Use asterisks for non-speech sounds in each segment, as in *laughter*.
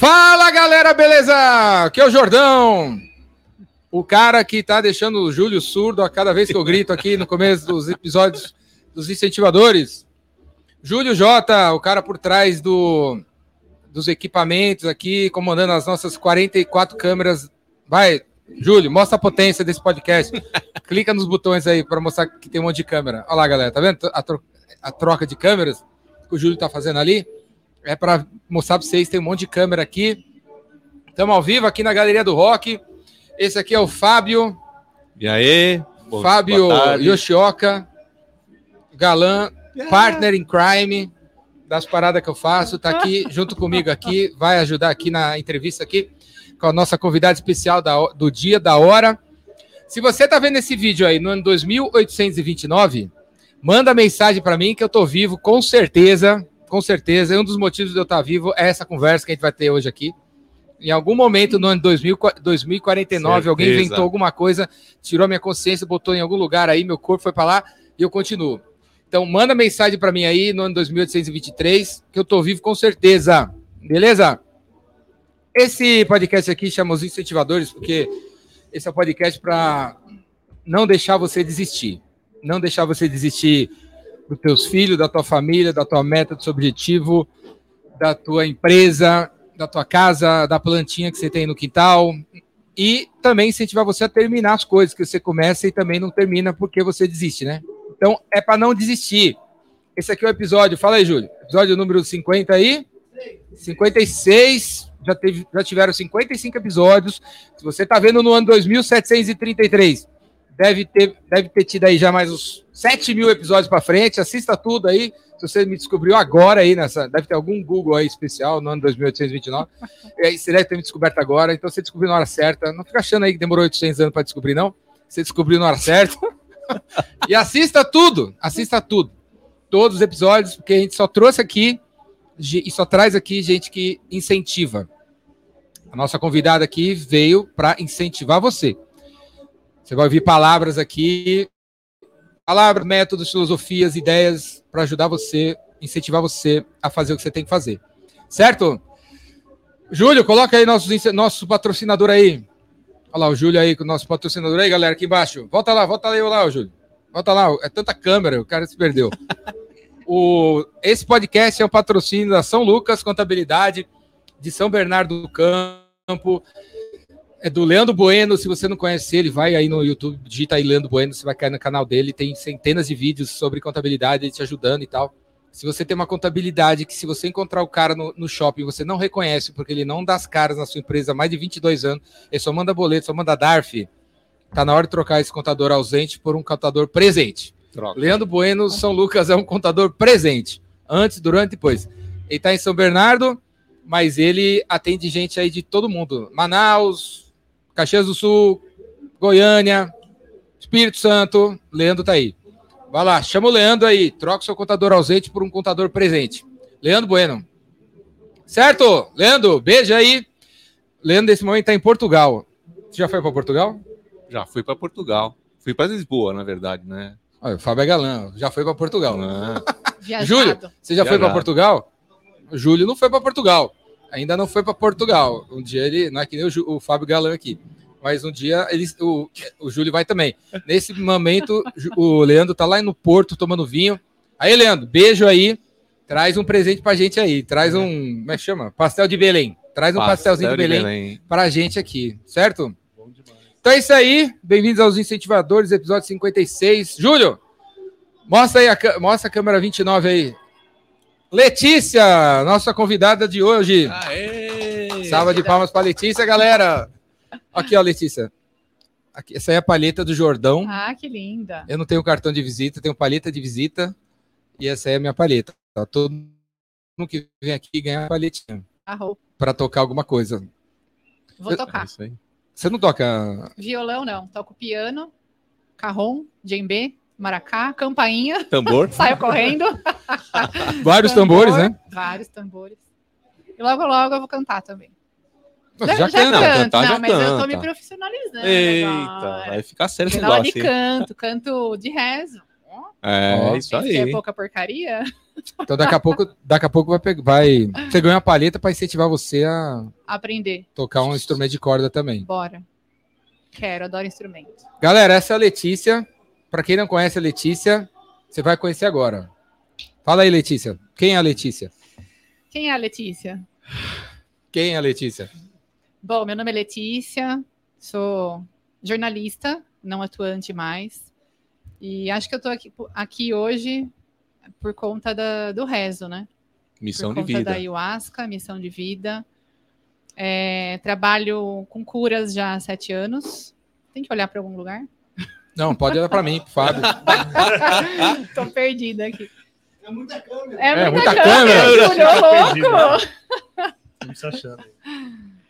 Fala galera, beleza? Aqui é o Jordão. O cara que tá deixando o Júlio surdo a cada vez que eu grito aqui no começo dos episódios dos incentivadores. Júlio J, o cara por trás do, dos equipamentos aqui, comandando as nossas 44 câmeras. Vai, Júlio, mostra a potência desse podcast. Clica nos botões aí para mostrar que tem um monte de câmera. Olha lá, galera, tá vendo a troca de câmeras que o Júlio tá fazendo ali? É para mostrar para vocês, tem um monte de câmera aqui. Estamos ao vivo aqui na Galeria do Rock. Esse aqui é o Fábio. E aí? Fábio Yoshioka, galã, partner in crime das paradas que eu faço, tá aqui junto comigo aqui, vai ajudar aqui na entrevista aqui com a nossa convidada especial da, do dia, da hora. Se você tá vendo esse vídeo aí no ano 2829, manda mensagem para mim que eu tô vivo, com certeza, com certeza. E um dos motivos de eu estar vivo é essa conversa que a gente vai ter hoje aqui. Em algum momento no ano 2000, 2049, certeza. alguém inventou alguma coisa, tirou minha consciência, botou em algum lugar aí, meu corpo foi para lá e eu continuo. Então, manda mensagem para mim aí no ano 2823, que eu tô vivo com certeza. Beleza? Esse podcast aqui chama os incentivadores, porque esse é o um podcast para não deixar você desistir. Não deixar você desistir dos teus filhos, da tua família, da tua meta, do seu objetivo, da tua empresa, da tua casa, da plantinha que você tem no quintal e também incentivar você a terminar as coisas que você começa e também não termina porque você desiste, né? Então é para não desistir. Esse aqui é o episódio, fala aí, Júlio. Episódio número 50 aí. 56. Já, teve, já tiveram 55 episódios. Se você está vendo no ano 2733, deve ter, deve ter tido aí já mais uns 7 mil episódios para frente. Assista tudo aí. Se você me descobriu agora aí nessa, deve ter algum Google aí especial no ano 2829. aí você deve ter me descoberto agora, então você descobriu na hora certa. Não fica achando aí que demorou 800 anos para descobrir, não. Você descobriu na hora certa. e assista tudo, assista tudo. Todos os episódios, porque a gente só trouxe aqui e só traz aqui gente que incentiva. A nossa convidada aqui veio para incentivar você. Você vai ouvir palavras aqui Palavras, métodos, filosofias, ideias para ajudar você, incentivar você a fazer o que você tem que fazer. Certo? Júlio, coloca aí nosso, nosso patrocinador aí. Olha lá o Júlio aí com o nosso patrocinador aí, galera, aqui embaixo. Volta lá, volta lá, lá, Júlio. Volta lá, é tanta câmera, o cara se perdeu. *laughs* o, esse podcast é um patrocínio da São Lucas Contabilidade, de São Bernardo do Campo, é do Leandro Bueno. Se você não conhece ele, vai aí no YouTube, digita aí Leandro Bueno, você vai cair no canal dele. Tem centenas de vídeos sobre contabilidade, ele te ajudando e tal. Se você tem uma contabilidade que, se você encontrar o cara no, no shopping, você não reconhece, porque ele não dá as caras na sua empresa há mais de 22 anos, ele só manda boleto, só manda DARF. Tá na hora de trocar esse contador ausente por um contador presente. Troca. Leandro Bueno, São Lucas é um contador presente. Antes, durante e depois. Ele está em São Bernardo, mas ele atende gente aí de todo mundo. Manaus, Caxias do Sul, Goiânia, Espírito Santo, Leandro tá aí. Vai lá, chama o Leandro aí, troca seu contador ausente por um contador presente. Leandro Bueno. Certo? Leandro, beijo aí. Leandro, nesse momento, está em Portugal. Você já foi para Portugal? Já fui para Portugal. Fui para Lisboa, na verdade, né? Olha, o Fábio é galã, já foi para Portugal. Ah. *laughs* Júlio, você já Viajado. foi para Portugal? Júlio não foi para Portugal ainda não foi para Portugal. Um dia ele, não é que nem o, o Fábio Galã aqui, mas um dia ele, o, o Júlio vai também. Nesse momento, o Leandro tá lá no Porto tomando vinho. Aí, Leandro, beijo aí. Traz um presente pra gente aí. Traz um, como é que chama? Pastel de Belém. Traz um Pastel pastelzinho de Belém, Belém pra gente aqui, certo? Então é isso aí. Bem-vindos aos Incentivadores, episódio 56. Júlio, mostra aí a, mostra a câmera 29 aí. Letícia, nossa convidada de hoje. Aê! Salva de palmas para Letícia, galera. Aqui, ó, Letícia. Aqui, essa é a palheta do Jordão. Ah, que linda. Eu não tenho cartão de visita, tenho palheta de visita. E essa é a minha palheta. Tá? Todo mundo que vem aqui ganha a palhetinha. Para tocar alguma coisa. Vou tocar. É Você não toca. Violão, não. Toco piano, carrom, djembe, maracá, campainha. Tambor. *laughs* Saio correndo. *laughs* Vários Tambor, tambores, né? Vários tambores. E logo, logo eu vou cantar também. Já, já, canta, não, cantar, não, já mas canta. eu tô me profissionalizando. Eita, vai ficar sério esse negócio. de canto, canto de rezo. É, isso que é aí. pouca porcaria? Então daqui a pouco, daqui a pouco vai, pegar- vai. Você ganha uma palheta para incentivar você a Aprender. tocar um instrumento de corda também. Bora. Quero, adoro instrumento. Galera, essa é a Letícia. Para quem não conhece a Letícia, você vai conhecer agora. Fala aí, Letícia. Quem é a Letícia? Quem é a Letícia? Quem é a Letícia? Bom, meu nome é Letícia, sou jornalista, não atuante mais. E acho que eu estou aqui, aqui hoje por conta da- do rezo, né? Missão por de conta vida. da ayahuasca, missão de vida. É, trabalho com curas já há sete anos. Tem que olhar para algum lugar? Não, pode olhar para mim, pro Fábio. *laughs* Tô perdida aqui. É muita câmera. É, É, muita, muita câmera, câmera. Júlio, louco! Não se achando.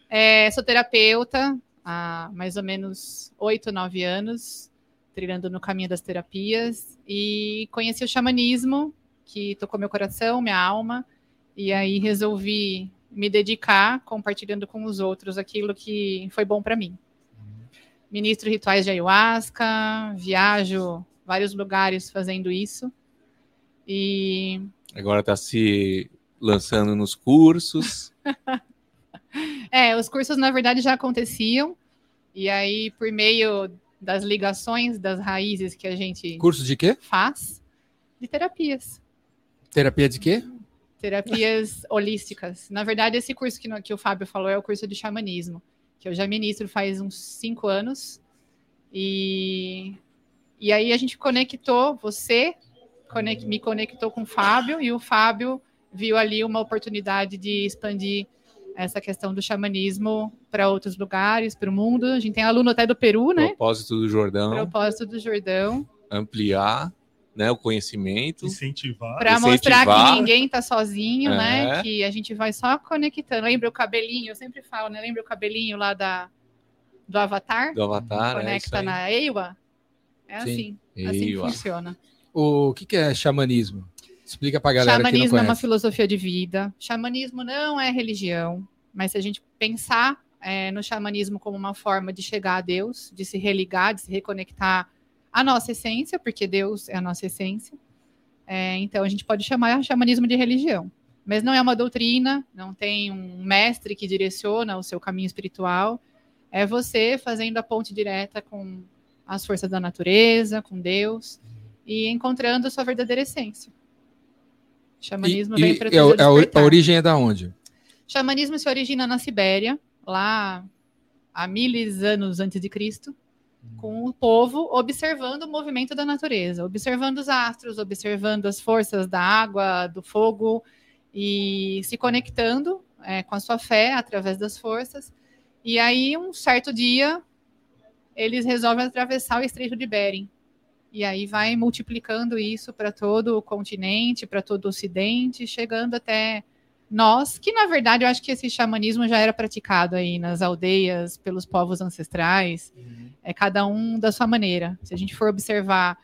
É, sou terapeuta há mais ou menos oito, nove anos, trilhando no caminho das terapias, e conheci o xamanismo, que tocou meu coração, minha alma, e aí resolvi me dedicar compartilhando com os outros aquilo que foi bom para mim. Ministro rituais de ayahuasca, viajo vários lugares fazendo isso. E Agora tá se lançando nos cursos. *laughs* É, os cursos, na verdade, já aconteciam. E aí, por meio das ligações, das raízes que a gente Curso de quê? faz, de terapias. Terapia de quê? Terapias holísticas. Na verdade, esse curso que, no- que o Fábio falou é o curso de xamanismo, que eu já ministro faz uns cinco anos. E, e aí a gente conectou, você conec- me conectou com o Fábio, e o Fábio viu ali uma oportunidade de expandir essa questão do xamanismo para outros lugares, para o mundo. A gente tem aluno até do Peru, né? Propósito do Jordão. Propósito do Jordão, Ampliar né, o conhecimento. Incentivar. para mostrar que ninguém tá sozinho, É. né? Que a gente vai só conectando. Lembra o cabelinho? Eu sempre falo, né? Lembra o cabelinho lá da, do Avatar? Do Avatar. é isso Conecta aí. na Eiwa? É Sim. assim. Assim que funciona. O que, que é xamanismo? Explica pra galera que não Xamanismo é uma filosofia de vida. Xamanismo não é religião, mas se a gente pensar é, no xamanismo como uma forma de chegar a Deus, de se religar, de se reconectar à nossa essência, porque Deus é a nossa essência. é, então a gente pode chamar xamanismo de religião. Mas não é uma doutrina, não tem um mestre que direciona o seu caminho espiritual. É você fazendo a ponte direta com as forças da natureza, com Deus, e encontrando a sua verdadeira essência. Xamanismo E- vem para é é a origem é da onde? Xamanismo se origina na Sibéria, lá há miles anos antes de Cristo, com o povo observando o movimento da natureza, observando os astros, observando as forças da água, do fogo e se conectando é, com a sua fé através das forças. E aí, um certo dia, eles resolvem atravessar o Estreito de Bering. E aí vai multiplicando isso para todo o continente, para todo o Ocidente, chegando até nós, que na verdade eu acho que esse xamanismo já era praticado aí nas aldeias pelos povos ancestrais, é cada um da sua maneira. Se a gente for observar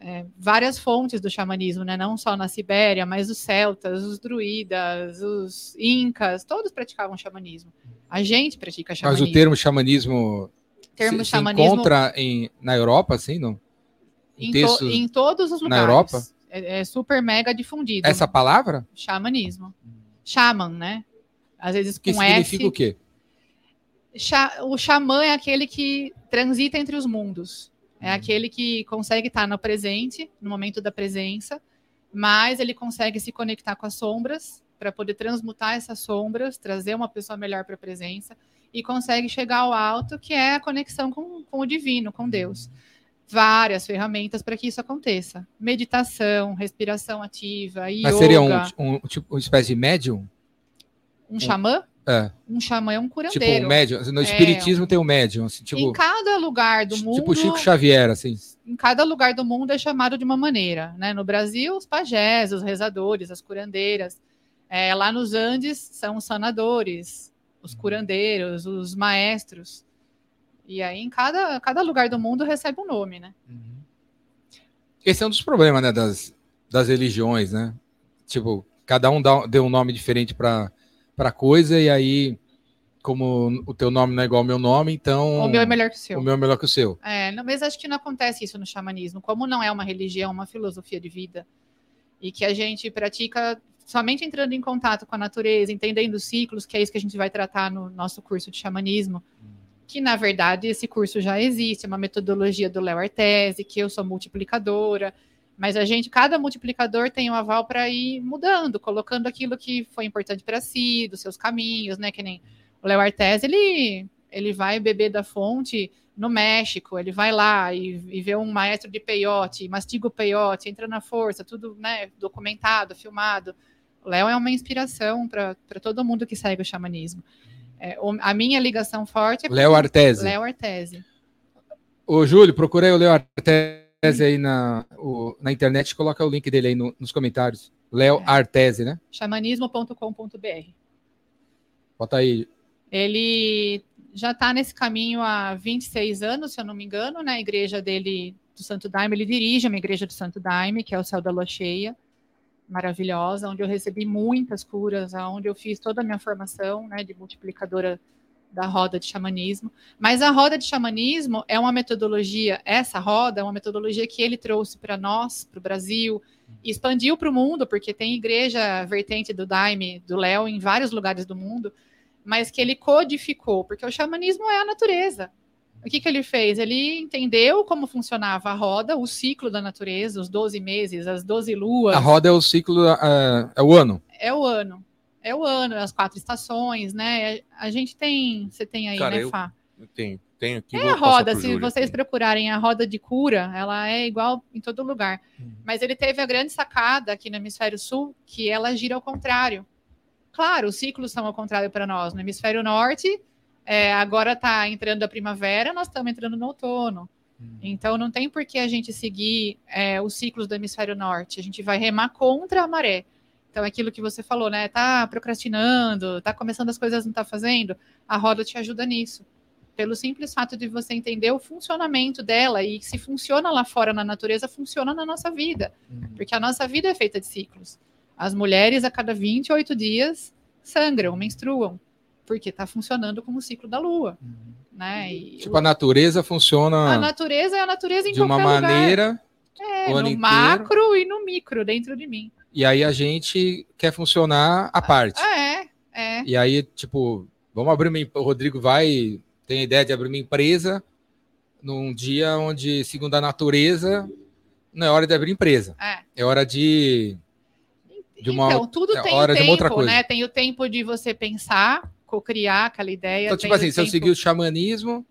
é, várias fontes do xamanismo, né, não só na Sibéria, mas os celtas, os druidas, os incas, todos praticavam xamanismo. A gente pratica Mas xamanismo. o termo xamanismo, termo se, se xamanismo encontra em, na Europa, assim, não? em, to- textos em todos os na lugares. Europa? É, é super mega difundido. Essa palavra? Xamanismo. Xaman, né? Às vezes Que com significa S. o quê? O xamã é aquele que transita entre os mundos. É aquele que consegue estar no presente, no momento da presença, mas ele consegue se conectar com as sombras para poder transmutar essas sombras, trazer uma pessoa melhor para a presença e consegue chegar ao alto, que é a conexão com, com o divino, com Deus. Várias ferramentas para que isso aconteça: meditação, respiração ativa, yoga. Mas seria um, um, tipo, uma espécie de médium? um xamã? É, Um xamã é um tipo curandeiro. um médium. No espiritismo tem um médium, assim, tipo, em cada lugar do mundo, tipo Chico Xavier, assim. em cada lugar do mundo é chamado de uma maneira, né? No Brasil, os pajés, os rezadores, as curandeiras. É, lá nos Andes são os sanadores, os curandeiros, os maestros. E aí, em cada, cada lugar do mundo recebe um nome, né? Esse é um dos problemas, né, das, das religiões, né? Tipo, cada um dá, deu um nome diferente para coisa e aí como o teu nome não é igual ao meu nome, então O meu é melhor que o seu. o meu é melhor que o seu. É, não, mas acho que não acontece isso no xamanismo. Como não é uma religião, é uma filosofia de vida, e que a gente pratica somente entrando em contato com a natureza, entendendo os ciclos, que é isso que a gente vai tratar no nosso curso de xamanismo, que na verdade esse curso já existe, é uma metodologia do Léo Artese, que eu sou multiplicadora, mas a gente, cada multiplicador tem um aval para ir mudando, colocando aquilo que foi importante para si, dos seus caminhos, né? Que nem o Léo Artese, ele, ele vai beber da fonte no México, ele vai lá e, e vê um maestro de peiote, mastiga o peiote, entra na força, tudo né, documentado, filmado. O Léo é uma inspiração para todo mundo que segue o xamanismo. É, a minha ligação forte é com Léo Artese. Léo Artese. Ô, Júlio, procurei o Léo Artese aí na, o- na internet, coloca o link dele aí no- nos comentários. Léo É. Artese, né? xamanismo.com.br. Bota aí. Ele já está nesse caminho há 26 anos, se eu não me engano, né? A igreja dele, do Santo Daime, ele dirige uma igreja do Santo Daime, que é o Céu da Lua Cheia, maravilhosa, onde eu recebi muitas curas, onde eu fiz toda a minha formação, né, de multiplicadora da roda de xamanismo. Mas a roda de xamanismo é uma metodologia, essa roda é uma metodologia que ele trouxe para nós, para o Brasil, e expandiu para o mundo, porque tem igreja vertente do Daime, do Léo, em vários lugares do mundo, mas que ele codificou, porque o xamanismo é a natureza. O que, que ele fez? Ele entendeu como funcionava a roda, o ciclo da natureza, os 12 meses, as 12 luas. A roda é o ciclo, ah, é o ano. É o ano. É o ano, as quatro estações, né? A gente tem, você tem aí, Cara, né, eu- Fá? Tem, tem aqui. É a roda, se Júlio vocês procurarem a roda de cura, ela é igual em todo lugar. Uhum. Mas ele teve a grande sacada aqui no hemisfério sul, que ela gira ao contrário. Claro, os ciclos são ao contrário para nós. No hemisfério norte, é, agora está entrando a primavera, nós estamos entrando no outono. Então não tem por que a gente seguir é, os ciclos do hemisfério norte. A gente vai remar contra a maré. Então, aquilo que você falou, né? Tá procrastinando, tá começando as coisas, não tá fazendo. A roda te ajuda nisso. Pelo simples fato de você entender o funcionamento dela e se funciona lá fora na natureza, funciona na nossa vida. Porque a nossa vida é feita de ciclos. As mulheres, a cada 28 dias, sangram, menstruam. Porque está funcionando como o ciclo da lua. Né? E Tipo, a natureza a funciona natureza é a natureza em de uma lugar. maneira, É, o no inteiro. macro e no micro, dentro de mim. e aí a gente quer funcionar à parte. É, é. E aí, tipo, vamos abrir uma. O Rodrigo vai. Tem a ideia de abrir uma empresa num dia onde, segundo a natureza, não é hora de abrir empresa. é. É hora de. De uma então, tudo é tem hora o de uma outra tempo, coisa. né? Tem o tempo de você pensar, co-criar aquela ideia. Então, tipo assim, se eu tempo- seguir o xamanismo,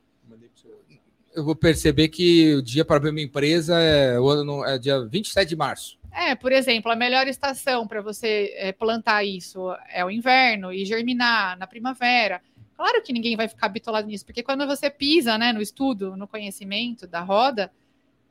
eu vou perceber que o dia para abrir uma empresa é, o ano, é dia 27 de março. É, por exemplo, a melhor estação para você é, plantar isso é o inverno e germinar na primavera. Claro que ninguém vai ficar bitolado nisso, porque quando você pisa né, no estudo, no conhecimento da roda,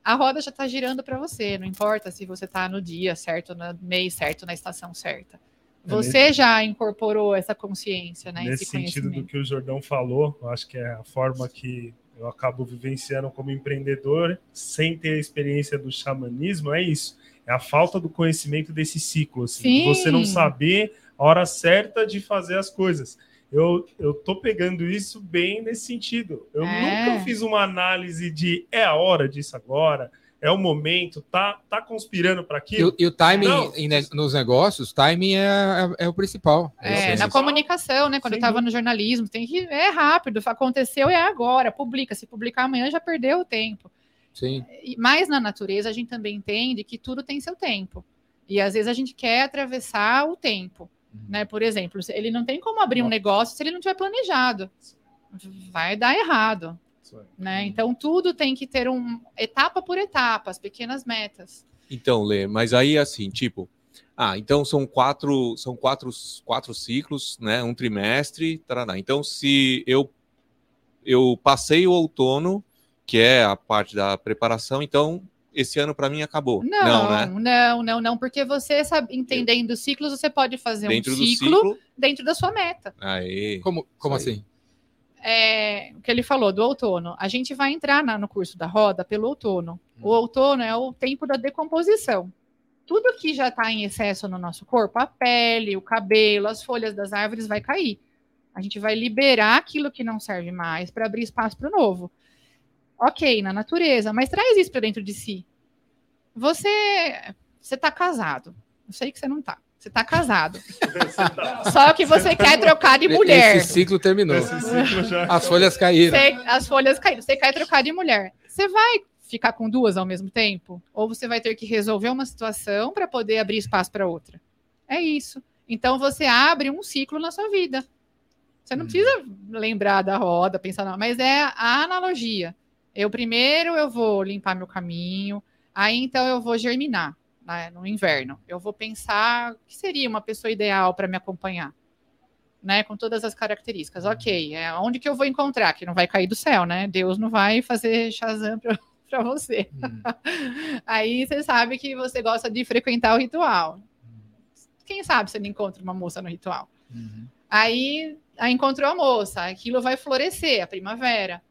a roda já está girando para você, não importa se você está no dia certo, no mês certo, na estação certa. É Você já incorporou essa consciência, né? Nesse esse sentido do que o Jordão falou, eu acho que é a forma que eu acabo vivenciando como empreendedor, sem ter a experiência do xamanismo, é isso. É a falta do conhecimento desse ciclo, assim, de Sim. você não saber a hora certa de fazer as coisas. Eu, eu tô pegando isso bem nesse sentido. Eu É. nunca fiz uma análise de é a hora disso agora, é o momento, tá, tá conspirando para E, aquilo. o- e o timing em nos negócios, timing é, é, é o principal. É, Esse- na comunicação, né? Quando Sem eu estava no jornalismo, tem que. É rápido, aconteceu, é agora, publica. Se publicar amanhã, já perdeu o tempo. Sim. E- Mas na natureza, a gente também entende que tudo tem seu tempo. E às vezes a gente quer atravessar o tempo. Né? Por exemplo, se- ele não tem como abrir um negócio se ele não tiver planejado. Vai dar errado. Né? Então tudo tem que ter um etapa por etapa, as pequenas metas. Então, Lê, mas aí assim, tipo, ah, então são quatro, são quatro, quatro ciclos, né? Um trimestre, tarará. Então, se eu eu passei o outono, que é a parte da preparação, então esse ano para mim acabou. Não, né? não, não, não, porque você sabe, entendendo os ciclos, você pode fazer Dentro um do ciclo, ciclo. dentro da sua meta. Aí. Como, como aí. assim? É, o que ele falou do outono. A gente vai entrar na- no curso da roda pelo outono. Hum. O outono é o tempo da decomposição. Tudo que já está em excesso no nosso corpo, a pele, o cabelo, as folhas das árvores vai cair. A gente vai liberar aquilo que não serve mais para abrir espaço para o novo. Ok, na natureza, mas traz isso para dentro de si. Você você está casado. Eu sei que você não está. Você está casado. Só que você quer trocar de mulher. Esse ciclo terminou. Esse ciclo já As folhas caíram. Você- as folhas caíram. Você quer trocar de mulher. Você vai ficar com duas ao mesmo tempo? Ou você vai ter que resolver uma situação para poder abrir espaço para outra? É isso. Então você abre um ciclo na sua vida. Você não Hum. precisa lembrar da roda, pensar, não, mas é a analogia. Eu primeiro eu vou limpar meu caminho, aí então eu vou germinar né, no inverno. Eu vou pensar o que seria uma pessoa ideal para me acompanhar né, com todas as características. Ok, é onde que eu vou encontrar? Que não vai cair do céu, né? Deus não vai fazer Shazam para *laughs* você. Hum. *laughs* Aí você sabe que você gosta de frequentar o ritual. Quem sabe você não encontra uma moça no ritual? Uhum. Aí, aí encontrou a moça, aquilo vai florescer, a primavera.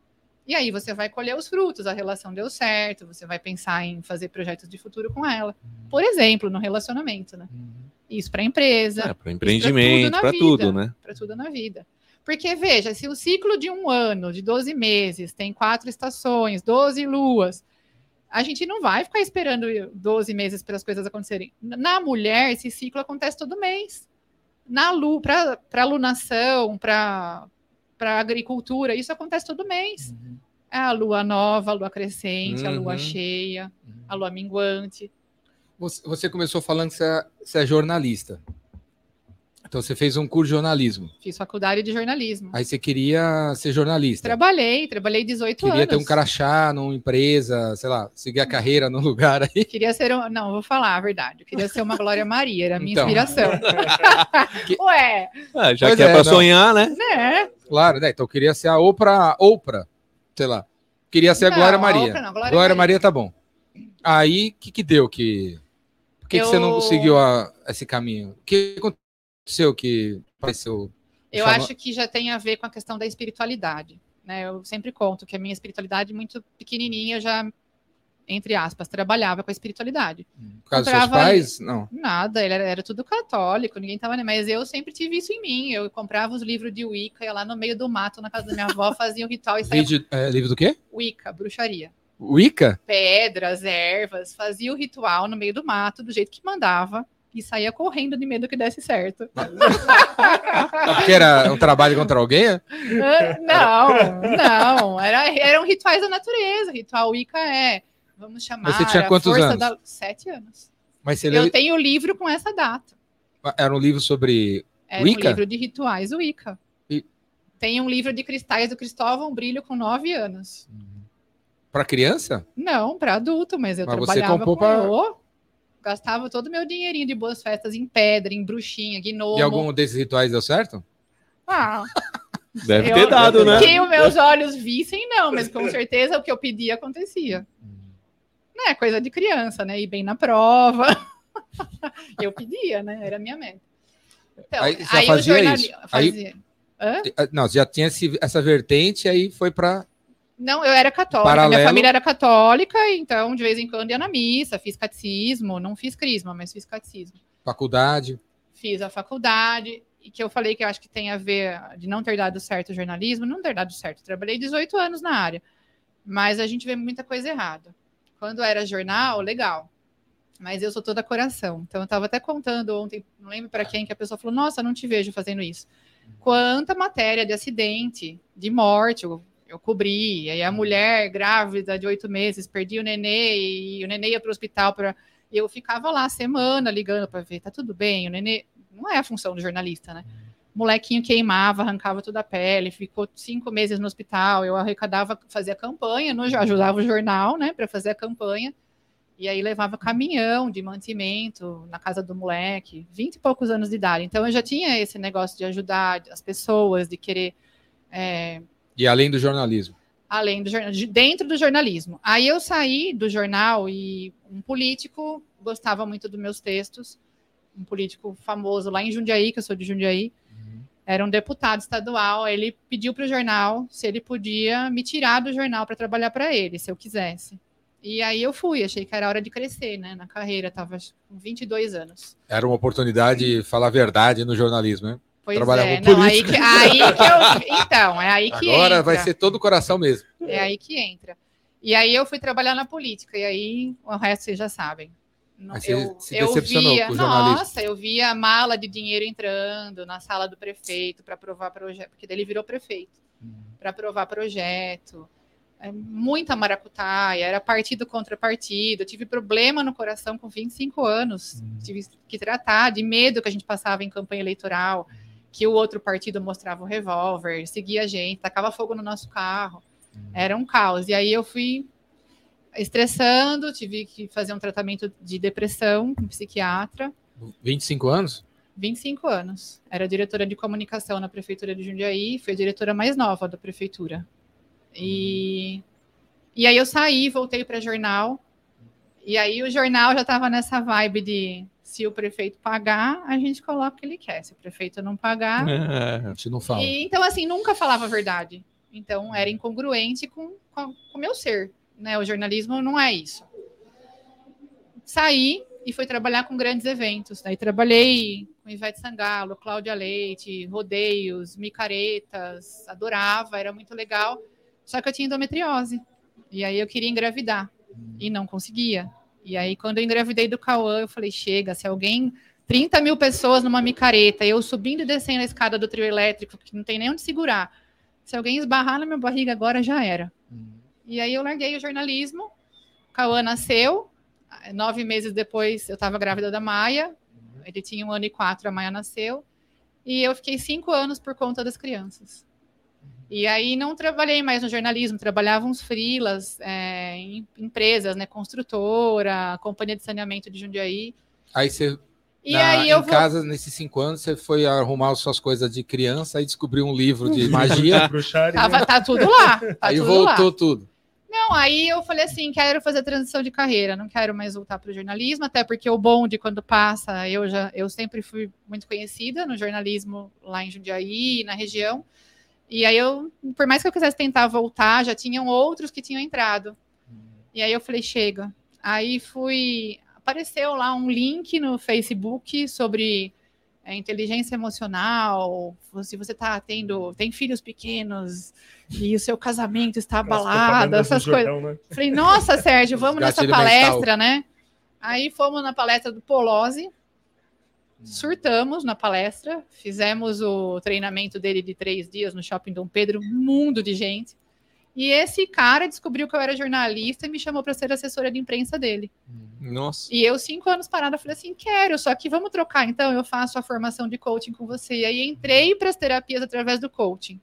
E aí você vai colher os frutos, a relação deu certo, você vai pensar em fazer projetos de futuro com ela. Por exemplo, no relacionamento, né? Isso para empresa, É, para empreendimento, para vida. tudo, né? para tudo na vida. Porque, veja, se o ciclo de um ano, de 12 meses, tem quatro estações, 12 luas, a gente não vai ficar esperando 12 meses para as coisas acontecerem. Na mulher, esse ciclo acontece todo mês. Na lua, para alunação, para agricultura, isso acontece todo mês. É a lua nova, a lua crescente, a lua Uhum. cheia, a lua minguante. Você, começou falando que você é, você é jornalista. Então você fez um curso de jornalismo. Fiz faculdade de jornalismo. Aí você queria ser jornalista. Trabalhei, trabalhei 18 Queria anos. ter um crachá numa empresa, sei lá, seguir a carreira num lugar aí. Queria ser um... Não, vou falar a verdade. Eu queria ser uma Glória Maria, era a minha Então. inspiração. *laughs* Ué, Ah, já Pois que é, é, para sonhar, né? né? Claro, né? Então eu queria ser a Oprah, Oprah, sei lá. Queria ser a Não, Glória a Maria. Oprah não, Glória Glória Maria. Maria tá bom. Aí, o que que deu que... Por que, que você não Eu- seguiu a- esse caminho? O que aconteceu que pareceu... Eu acho que já tem a ver com a questão da espiritualidade. Né? Eu sempre conto que a minha espiritualidade, muito pequenininha, eu já, entre aspas, trabalhava com a espiritualidade. Por causa dos seus Comprava pais? Não. Nada, ele era, era tudo católico, ninguém tava nem. Mas eu sempre tive isso em mim. Eu comprava os livros de Wicca, ia lá no meio do mato, na casa da minha avó, *laughs* fazia o ritual e saía Vídeo, é, livro do quê? Wicca, bruxaria. Wicca? Pedras, ervas, fazia o ritual no meio do mato, do jeito que mandava, e saía correndo de medo que desse certo. Porque era um trabalho contra alguém? é? Ah, Não, não. Era, eram rituais da natureza. Ritual Wicca é. Vamos chamar. Você tinha a quantos força anos? Da... Sete anos. Mas você Eu tenho o livro com essa data. Era um livro sobre... Era Wicca? um livro de rituais Wicca. E- Tem um livro de cristais do Cristóvão Brilho com nove anos. Para criança? Não, para adulto, mas eu Mas você trabalhava comprou com pra- Ô, Gastava todo o meu dinheirinho de boas festas em pedra, em bruxinha, gnomo. E algum desses rituais deu certo? Ah, *laughs* Deve Eu- ter dado, né? que os meus olhos vissem, não, mas com certeza o que eu pedia acontecia. Não é coisa de criança, né? Ir bem na prova. *laughs* eu pedia, né? Era a minha meta. Então, Aí já fazia isso? Aí- fazia. Hã? Não, já tinha esse- essa vertente, aí foi para Não, eu era católica, Paralelo. minha família era católica, então de vez em quando ia na missa, fiz catecismo, não fiz crisma, mas fiz catecismo. faculdade. Fiz a faculdade, e que eu falei que eu acho que tem a ver de não ter dado certo o jornalismo, não ter dado certo. Trabalhei 18 anos na área, mas a gente vê muita coisa errada. Quando era jornal, legal. Mas eu sou toda coração. Então eu estava até contando ontem, não lembro para quem, que a pessoa falou: Nossa, não te vejo fazendo isso. Quanta matéria de acidente, de morte, eu, eu cobri. E aí a mulher grávida de oito meses perdia o nenê e o nenê ia para o hospital para. E eu ficava lá semana ligando para ver, tá tudo bem? O nenê. Não é a função do jornalista, né? Molequinho queimava, arrancava toda a pele, ficou cinco meses no hospital. Eu arrecadava, fazia campanha, no, ajudava o jornal, né, para fazer a campanha. E aí levava caminhão de mantimento na casa do moleque, vinte e poucos anos de idade. Então eu já tinha esse negócio de ajudar as pessoas, de querer é, E além do jornalismo. além do jornal, de- dentro do jornalismo. Aí eu saí do jornal e um político gostava muito dos meus textos, um político famoso lá em Jundiaí, que eu sou de Jundiaí, era um deputado estadual. Ele pediu para o jornal se ele podia me tirar do jornal para trabalhar para ele, se eu quisesse. E aí eu fui, achei que era hora de crescer, né, na carreira, estava com 22 anos. Era uma oportunidade de falar a verdade no jornalismo, né? Pois Trabalhava é, com não, aí que, aí que eu. *laughs* Então, é aí que Agora entra. vai ser todo o coração mesmo. É aí que entra. E aí eu fui trabalhar na política, e aí o resto vocês já sabem. Não- Mas você eu, se eu via, com o nossa, eu via mala de dinheiro entrando na sala do prefeito para aprovar projeto, porque ele virou prefeito, Uhum. para aprovar projeto. É, muita maracutaia, era partido contra partido. Eu tive problema no coração com 25 anos. Uhum. Tive que tratar de medo que a gente passava em campanha eleitoral, que o outro partido mostrava o revólver, seguia a gente, tacava fogo no nosso carro. Era um caos. E aí eu fui estressando, tive que fazer um tratamento de depressão com psiquiatra. 25 anos? 25 anos. Era diretora de comunicação na prefeitura de Jundiaí, fui a diretora mais nova da prefeitura. E, e aí eu saí, voltei para jornal. E aí o jornal já estava nessa vibe de se o prefeito pagar, a gente coloca o que ele quer. Se o prefeito não pagar, É. A gente não fala. e, então, assim, nunca falava a verdade. Então, era incongruente com com a- com o meu ser. Né? O jornalismo não é isso. Saí e fui trabalhar com grandes eventos. Daí trabalhei com Ivete Sangalo, Cláudia Leite, rodeios, micaretas, adorava, era muito legal. Só que eu tinha endometriose. E aí eu queria engravidar e não conseguia. E aí, quando eu engravidei do Cauã, eu falei: chega, se alguém 30 mil pessoas numa micareta, eu subindo e descendo a escada do trio elétrico, que não tem nem onde segurar. Se alguém esbarrar na minha barriga agora, já era. E aí eu larguei o jornalismo, Cauã nasceu, nove meses depois eu estava grávida da Maia, ele tinha um ano e quatro, a Maia nasceu, e eu fiquei cinco anos por conta das crianças. E aí não trabalhei mais no jornalismo, trabalhava uns frilas é, em empresas, né, construtora, companhia de saneamento de Jundiaí. Aí você, E na- aí eu em vou... casa, nesses cinco anos, você foi arrumar as suas coisas de criança e descobriu um livro de *laughs* magia. Tava, tá tudo lá. Tá aí tudo lá. voltou tudo. Não, aí eu falei assim, quero fazer transição de carreira, não quero mais voltar para o jornalismo, até porque o bonde quando passa, eu já, eu sempre fui muito conhecida no jornalismo lá em Jundiaí, na região. E aí eu, por mais que eu quisesse tentar voltar, já tinham outros que tinham entrado. E aí eu falei, chega. Aí fui, apareceu lá um link no Facebook sobre é, inteligência emocional, se você tá tendo, tem filhos pequenos e o seu casamento está abalado, essas coisas. Jordão, né? Falei, nossa, Sérgio, vamos nessa palestra, né? Aí fomos na palestra do Polozzi, surtamos na palestra, fizemos o treinamento dele de três dias no Shopping Dom Pedro, um mundo de gente. E esse cara descobriu que eu era jornalista e me chamou para ser assessora de imprensa dele. Nossa. E eu, cinco anos parada, falei assim: quero, só que vamos trocar então. Eu faço a formação de coaching com você. E aí entrei para as terapias através do coaching.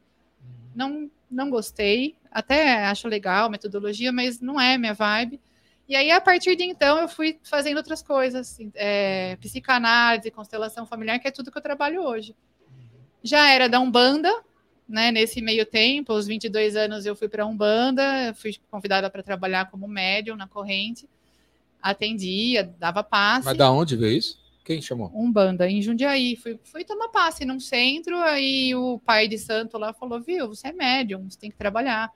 Não, não gostei, até acho legal a metodologia, mas não é minha vibe. E aí, a partir de então, eu fui fazendo outras coisas, é, psicanálise, constelação familiar, que é tudo que eu trabalho hoje. Já era da Umbanda, né? Nesse meio tempo, aos 22 anos, eu fui para Umbanda, fui convidada para trabalhar como médium na corrente, atendia, dava passe. Mas da onde veio isso? Quem chamou? Umbanda, em Jundiaí. Fui, fui tomar passe num centro, aí o pai de santo lá falou, viu, você é médium, você tem que trabalhar.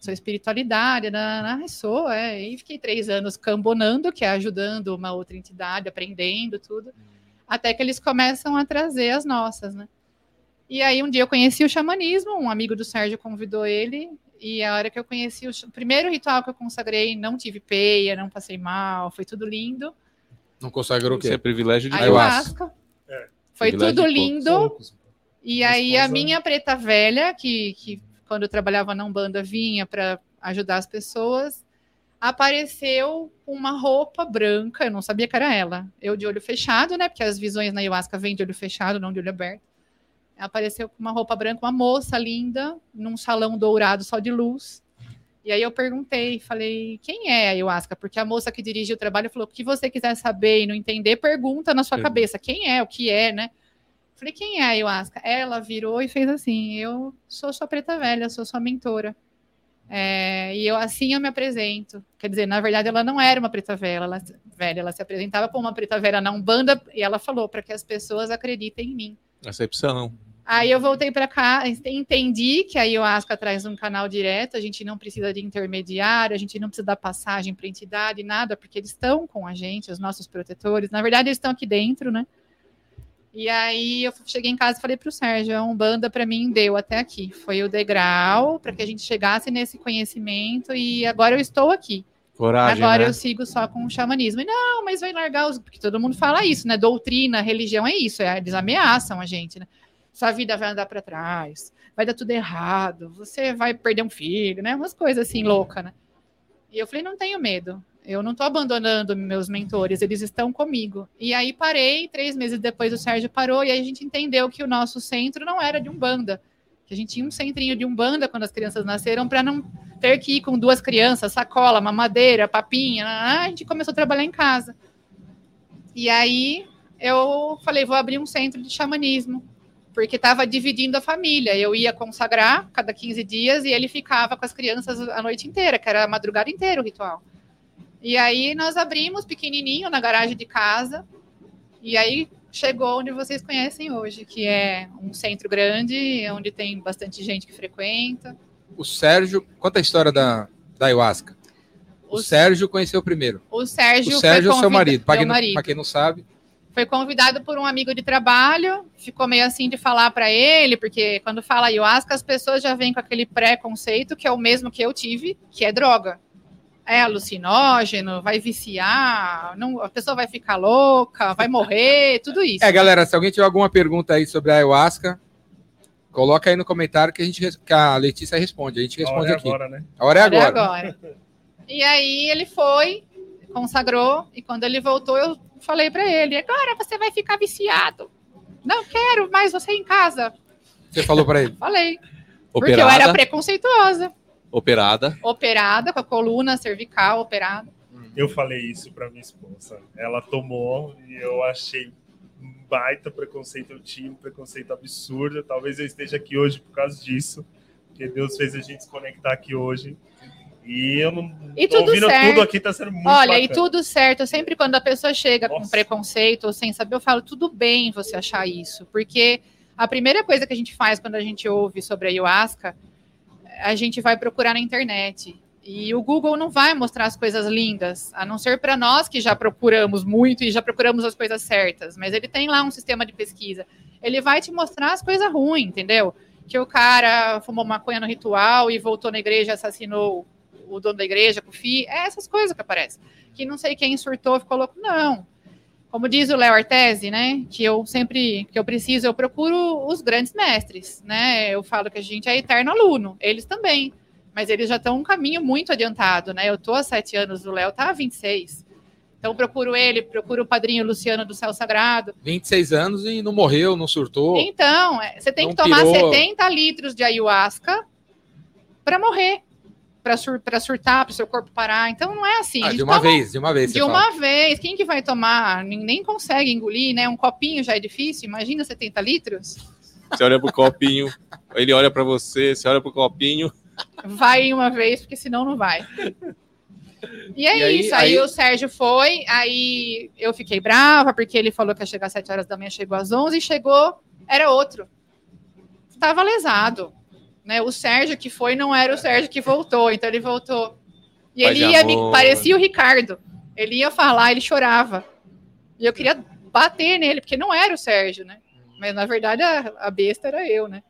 Sua espiritualidade, na, na, sou, é. E fiquei três anos cambonando, que é ajudando uma outra entidade, aprendendo tudo, até que eles começam a trazer as nossas, né? E aí um dia eu conheci o xamanismo, um amigo do Sérgio convidou ele, e a hora que eu conheci o, o primeiro ritual que eu consagrei, não tive peia, não passei mal, foi tudo lindo. Não consagrou o Isso é quê? privilégio de Ayahuasca. Ayahuasca. É. Foi Privilégio tudo lindo. E aí a minha preta velha, que, que quando eu trabalhava na Umbanda vinha para ajudar as pessoas, apareceu com uma roupa branca, eu não sabia que era ela. Eu de olho fechado, né? Porque as visões na ayahuasca vêm de olho fechado, não de olho aberto. Apareceu com uma roupa branca, uma moça linda, num salão dourado só de luz. E aí eu perguntei, falei, quem é a ayahuasca? Porque a moça que dirigiu o trabalho falou, o que você quiser saber e não entender, pergunta na sua Pergunta. cabeça, quem é, o que é, né? Falei, quem é a ayahuasca? Ela virou e fez assim: eu sou sua preta velha, sou sua mentora. É, e eu assim eu me apresento. Quer dizer, na verdade, ela não era uma preta velha, ela, velha, ela se apresentava como uma preta velha na Umbanda e ela falou para que as pessoas acreditem em mim. Acepção. Aí eu voltei para cá, entendi que a ayahuasca traz um canal direto, a gente não precisa de intermediário, a gente não precisa dar passagem para entidade, nada, porque eles estão com a gente, os nossos protetores. Na verdade, eles estão aqui dentro, né? E aí eu cheguei em casa e falei pro Sérgio, a Umbanda para mim deu até aqui. Foi o degrau para que a gente chegasse nesse conhecimento e agora eu estou aqui. Coragem, agora né? eu sigo só com o xamanismo. E não, mas vai largar os. Porque todo mundo fala isso, né? Doutrina, religião é isso, é, eles ameaçam a gente, né? Sua vida vai andar para trás, vai dar tudo errado, você vai perder um filho, né? Umas coisas assim loucas, né? E eu falei, não tenho medo. Eu não estou abandonando meus mentores, eles estão comigo. E aí parei, três meses depois o Sérgio parou, e aí a gente entendeu que o nosso centro não era de Umbanda. Que a gente tinha um centrinho de Umbanda quando as crianças nasceram, para não ter que ir com duas crianças, sacola, mamadeira, papinha. A gente começou a trabalhar em casa. E aí eu falei, vou abrir um centro de xamanismo, porque estava dividindo a família. Eu ia consagrar cada 15 dias e ele ficava com as crianças a noite inteira, que era a madrugada inteira o ritual. E aí nós abrimos pequenininho na garagem de casa. E aí chegou onde vocês conhecem hoje, que é um centro grande, onde tem bastante gente que frequenta. O Sérgio, conta a história da, da ayahuasca. O, O, Sérgio conheceu primeiro. o Sérgio, O Sérgio é seu marido. Para quem não sabe, Foi convidado por um amigo de trabalho, ficou meio assim de falar para ele, porque quando fala ayahuasca, as pessoas já vêm com aquele preconceito que é o mesmo que eu tive, que é droga. É alucinógeno, vai viciar, não, a pessoa vai ficar louca, vai morrer, *laughs* tudo isso. É, galera, se alguém tiver alguma pergunta aí sobre a ayahuasca, coloca aí no comentário que a, gente, que a Letícia responde. A gente A responde hora é aqui. agora, né? A hora é Olha agora. E aí ele foi, consagrou, e quando ele voltou, eu falei para ele: agora você vai ficar viciado. Não quero mais você em casa. Você falou para ele. Falei. Porque eu Operada, era preconceituosa. operada. Operada, com a coluna cervical operada. Eu falei isso pra minha esposa. Ela tomou e eu achei um baita preconceito. Eu tinha um preconceito absurdo. Talvez eu esteja aqui hoje por causa disso. Porque Deus fez a gente se conectar aqui hoje. E eu não E tudo ouvindo certo. tudo aqui, tá sendo muito Olha, e bacana. tudo certo. Sempre quando a pessoa chega com Nossa. preconceito ou sem saber, eu falo, tudo bem você achar isso. Porque a primeira coisa que a gente faz quando a gente ouve sobre a ayahuasca, a gente vai procurar na internet. E o Google não vai mostrar as coisas lindas, a não ser para nós que já procuramos muito e já procuramos as coisas certas. Mas ele tem lá um sistema de pesquisa. Ele vai te mostrar as coisas ruins, entendeu? Que o cara fumou maconha no ritual e voltou na igreja e assassinou o dono da igreja com o filho. É essas coisas que aparecem. Que não sei quem surtou, ficou louco. Não. Como diz o Léo Artesi, né? Que eu sempre que eu preciso, eu procuro os grandes mestres, né? Eu falo que a gente é eterno aluno, eles também. Mas eles já estão um caminho muito adiantado, né? Eu tô há sete anos, o Léo tá há 26. Então procuro ele, procuro o padrinho Luciano do Céu Sagrado. 26 anos e não morreu, não surtou. Então, é, você tem que tomar pirou. 70 litros de ayahuasca para morrer, para sur surtar, para o seu corpo parar. Então não é assim. Ah, de uma toma vez, de uma vez. de uma fala. vez. Quem que vai tomar? Nem nem consegue engolir, né? Um copinho já é difícil. Imagina 70 litros. Você olha pro copinho, ele olha pra você, você olha pro copinho. Vai uma vez, porque senão não vai. E é E aí- isso. Aí, aí- o Sérgio foi, aí eu fiquei brava, porque ele falou que ia chegar às 7 horas da manhã, chegou às 11 e chegou, era outro. Estava lesado. Né? O Sérgio que foi não era o Sérgio que voltou, então ele voltou. E Paz ele ia, me, amor. parecia o Ricardo. Ele ia falar, ele chorava. E eu queria bater nele, porque não era o Sérgio, né? Mas na verdade a, a besta era eu, né?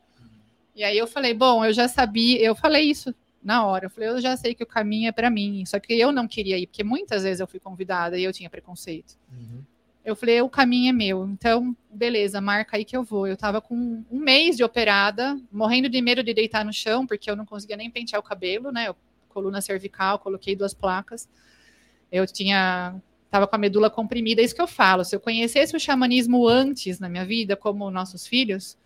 E aí eu falei, bom, eu já sabia, eu falei isso na hora. Eu falei, eu já sei que o caminho é para mim, só que eu não queria ir, porque muitas vezes eu fui convidada e eu tinha preconceito. Uhum. Eu falei, o caminho é meu, então beleza, marca aí que eu vou. Eu tava com um mês de operada, morrendo de medo de deitar no chão, porque eu não conseguia nem pentear o cabelo, né? Eu- coluna cervical, coloquei duas placas. Eu tinha tava com a medula comprimida, é isso que eu falo. Se eu conhecesse o xamanismo antes na minha vida, como nossos filhos,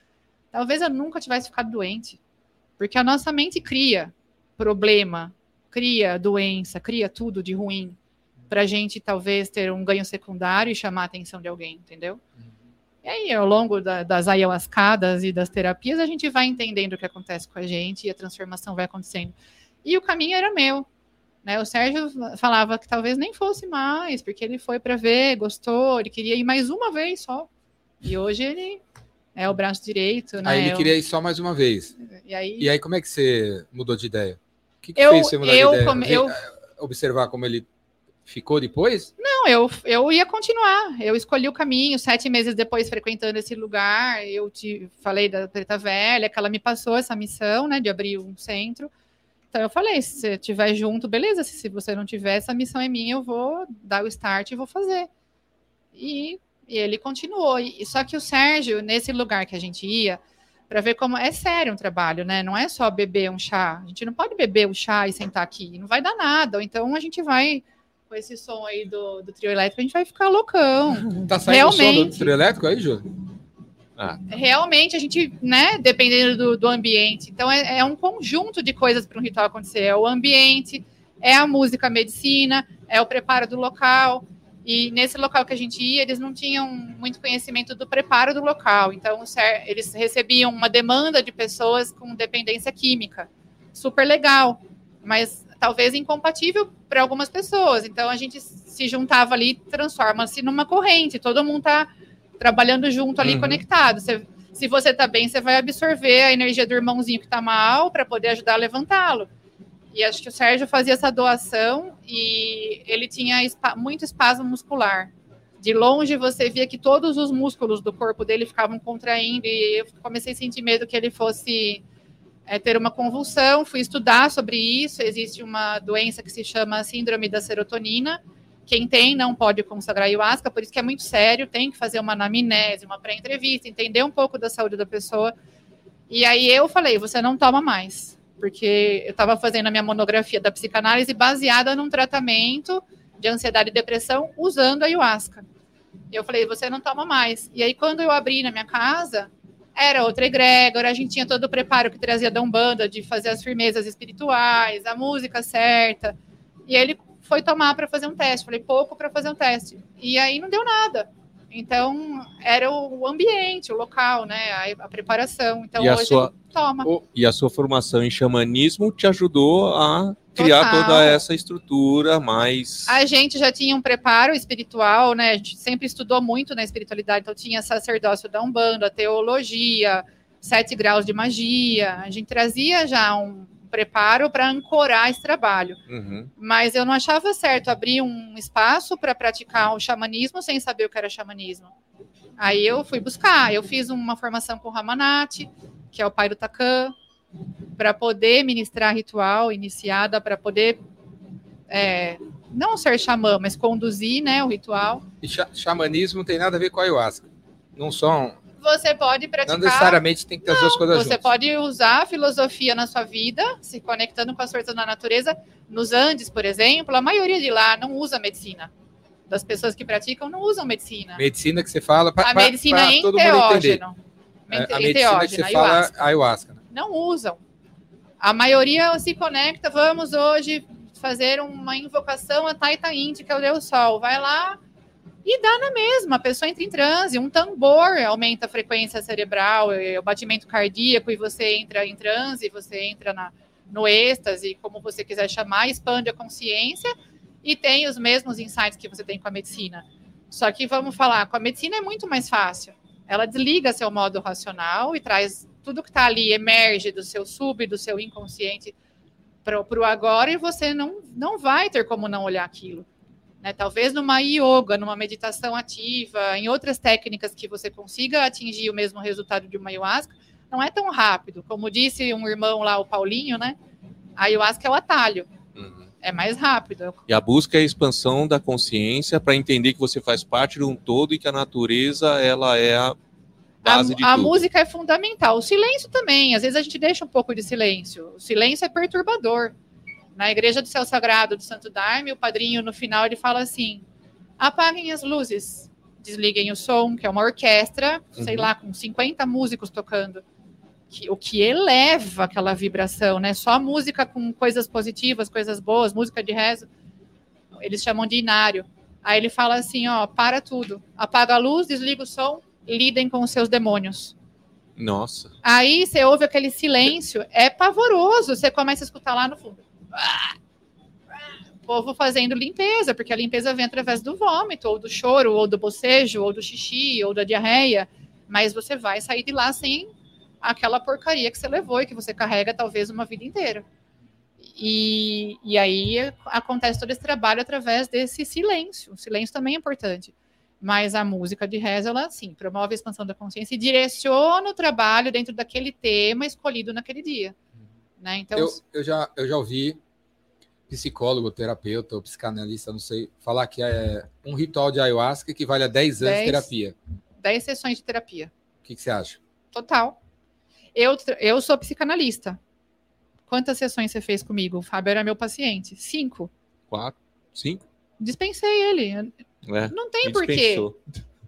talvez eu nunca tivesse ficado doente. Porque a nossa mente cria problema, cria doença, cria tudo de ruim para a gente talvez ter um ganho secundário e chamar a atenção de alguém, entendeu? E aí, ao longo da- das ayahuascadas e das terapias, a gente vai entendendo o que acontece com a gente e a transformação vai acontecendo. E o caminho era meu. Né? O Sérgio falava que talvez nem fosse mais, porque ele foi para ver, gostou, ele queria ir mais uma vez só. E hoje ele é o braço direito, né? Aí ele Eu- queria ir só mais uma vez. E aí, E aí, como é que você mudou de ideia? O que, que Eu- fez você mudar eu de ideia? come- eu- Observar como ele ficou depois? Não, eu, eu ia continuar. Eu escolhi o caminho, sete meses depois frequentando esse lugar. Eu te falei da Preta Velha, que ela me passou essa missão, né, de abrir um centro. Então eu falei, se você estiver junto, beleza. Se, você não tiver, essa missão é minha, eu vou dar o start e vou fazer. E, e ele continuou. E, só que o Sérgio, nesse lugar que a gente ia, para ver como é sério um trabalho, né? Não é só beber um chá. A gente não pode beber o chá e sentar aqui, não vai dar nada. Ou então a gente vai com esse som aí do, do trio elétrico, a gente vai ficar loucão. *laughs* Tá saindo Realmente. o som do trio elétrico aí, Júlio? Ah. Realmente, a gente, né, dependendo do, do ambiente. Então, é, é, um conjunto de coisas para um ritual acontecer. É o ambiente, é a música, a medicina, é o preparo do local. E nesse local que a gente ia, eles não tinham muito conhecimento do preparo do local. Então, eles recebiam uma demanda de pessoas com dependência química. Super legal. Mas talvez incompatível para algumas pessoas. Então a gente se juntava ali, transforma-se numa corrente. Todo mundo está trabalhando junto ali, uhum. conectado. Você, se você está bem, você vai absorver a energia do irmãozinho que está mal para poder ajudar a levantá-lo. E acho que o Sérgio fazia essa doação e ele tinha muito espasmo muscular. De longe você via que todos os músculos do corpo dele ficavam contraindo e eu comecei a sentir medo que ele fosse é, ter uma convulsão, fui estudar sobre isso. Existe uma doença que se chama síndrome da serotonina. Quem tem não pode consagrar ayahuasca, por isso que é muito sério, tem que fazer uma anamnese, uma pré-entrevista, entender um pouco da saúde da pessoa. E aí eu falei, você não toma mais, porque eu estava fazendo a minha monografia da psicanálise baseada num tratamento de ansiedade e depressão usando ayahuasca. Eu falei, você não toma mais. E aí quando eu abri na minha casa, era outra egrégora, a gente tinha todo o preparo que trazia da Umbanda, de fazer as firmezas espirituais, a música certa. E ele foi tomar para fazer um teste. Falei, pouco para fazer um teste. E aí não deu nada. Então, era o ambiente, o local, né? A, a preparação. Então, e hoje sua, toma. E a sua formação em xamanismo te ajudou a criar Total. toda essa estrutura mais. A gente já tinha um preparo espiritual, né? A gente sempre estudou muito na espiritualidade, então tinha sacerdócio da Umbanda, teologia, sete graus de magia. A gente trazia já um preparo para ancorar esse trabalho. Uhum. Mas eu não achava certo abrir um espaço para praticar o xamanismo sem saber o que era xamanismo. Aí eu fui buscar, eu fiz uma formação com o Ramanati, que é o pai do Takan, para poder ministrar ritual iniciada, para poder é, não ser xamã, mas conduzir né, o ritual. E xamanismo não tem nada a ver com ayahuasca. Não são. Você pode praticar. Não necessariamente tem que ter as duas coisas Você juntas. pode usar a filosofia na sua vida, se conectando com as forças da natureza. Nos Andes, por exemplo, a maioria de lá não usa medicina. Das pessoas que praticam não usam medicina. Medicina que você fala. Pra, a medicina pra, enteógeno. É, a medicina que você ayahuasca. fala ayahuasca. Não usam. A maioria se conecta, vamos hoje fazer uma invocação a Taita Inti, que é o Deus Sol. Vai lá e dá na mesma, a pessoa entra em transe, um tambor aumenta a frequência cerebral, o batimento cardíaco, e você entra em transe, você entra na, no êxtase, como você quiser chamar, expande a consciência e tem os mesmos insights que você tem com a medicina. Só que vamos falar, com a medicina é muito mais fácil. Ela desliga seu modo racional e traz tudo que está ali emerge do seu sub, do seu inconsciente para o agora e você não, não vai ter como não olhar aquilo. Né? Talvez numa yoga, numa meditação ativa, em outras técnicas que você consiga atingir o mesmo resultado de uma ayahuasca, não é tão rápido. Como disse um irmão lá, o Paulinho, né? A ayahuasca é o atalho. Uhum. É mais rápido. E a busca é a expansão da consciência para entender que você faz parte de um todo e que a natureza ela é a base a, de a música é fundamental. O silêncio também. Às vezes a gente deixa um pouco de silêncio. O silêncio é perturbador. Na igreja do Céu Sagrado do Santo Daime, o padrinho no final ele fala assim: apaguem as luzes, desliguem o som, que é uma orquestra, uhum. sei lá, com 50 músicos tocando. Que, o que eleva aquela vibração, né? Só música com coisas positivas, coisas boas, música de rezo. Eles chamam de inário. Aí ele fala assim: ó, para tudo, apaga a luz, desliga o som, lidem com os seus demônios. Nossa. Aí você ouve aquele silêncio, é pavoroso. Você começa a escutar lá no fundo. O povo fazendo limpeza, porque a limpeza vem através do vômito, ou do choro, ou do bocejo, ou do xixi, ou da diarreia. Mas você vai sair de lá sem aquela porcaria que você levou e que você carrega talvez uma vida inteira. E, e aí acontece todo esse trabalho através desse silêncio. O silêncio também é importante. Mas a música de reza, ela sim, promove a expansão da consciência e direciona o trabalho dentro daquele tema escolhido naquele dia. Né? Então, Eu, eu, já, eu já ouvi psicólogo, terapeuta ou psicanalista, não sei, falar que é um ritual de ayahuasca que vale a 10 anos de terapia. 10 sessões de terapia. O que, que você acha? Total. Eu, eu sou psicanalista. Quantas sessões você fez comigo? O Fábio era meu paciente. Cinco. Quatro, cinco? Dispensei ele. É, Não tem porquê.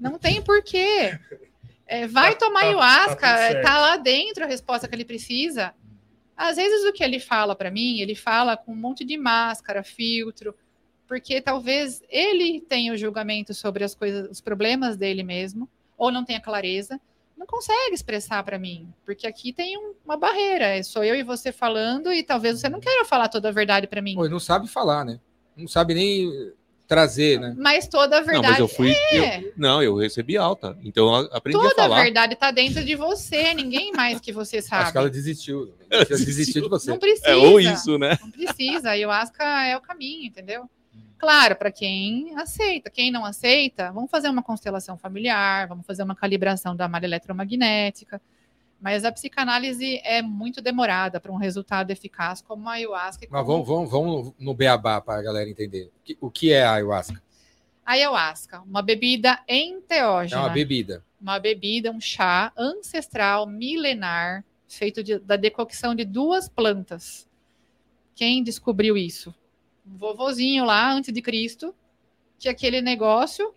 Não tem porquê. É, vai Tá- tomar tá- ayahuasca, tá tudo certo. tá lá dentro a resposta que ele precisa. Às vezes o que ele fala para mim, ele fala com um monte de máscara, filtro, porque talvez ele tenha o julgamento sobre as coisas, os problemas dele mesmo, ou não tenha clareza, não consegue expressar para mim, porque aqui tem um- uma barreira, é sou eu e você falando e talvez você não queira falar toda a verdade para mim. Pô, ele não sabe falar, né? Não sabe nem trazer, né? Mas toda a Não, verdade mas eu fui. eu- é. não, eu recebi alta. Então eu aprendi a Toda a falar. verdade está dentro de você, ninguém mais que você sabe. Acho que ela desistiu. Já *laughs* desistiu de você. Não precisa. É, ou isso, né? Não precisa. A ayahuasca é o caminho, entendeu? Claro, para quem aceita. Quem não aceita, vamos fazer uma constelação familiar, vamos fazer uma calibração da malha eletromagnética. Mas a psicanálise é muito demorada para um resultado eficaz como a ayahuasca. Mas como- vamos, vamos, vamos no beabá para a galera entender. O que- é a ayahuasca? Ayahuasca, uma bebida É enteógena. uma bebida. uma bebida, um chá ancestral, milenar, feito de- da decocção de duas plantas. Quem descobriu isso? Um vovozinho lá, antes de Cristo, que aquele negócio,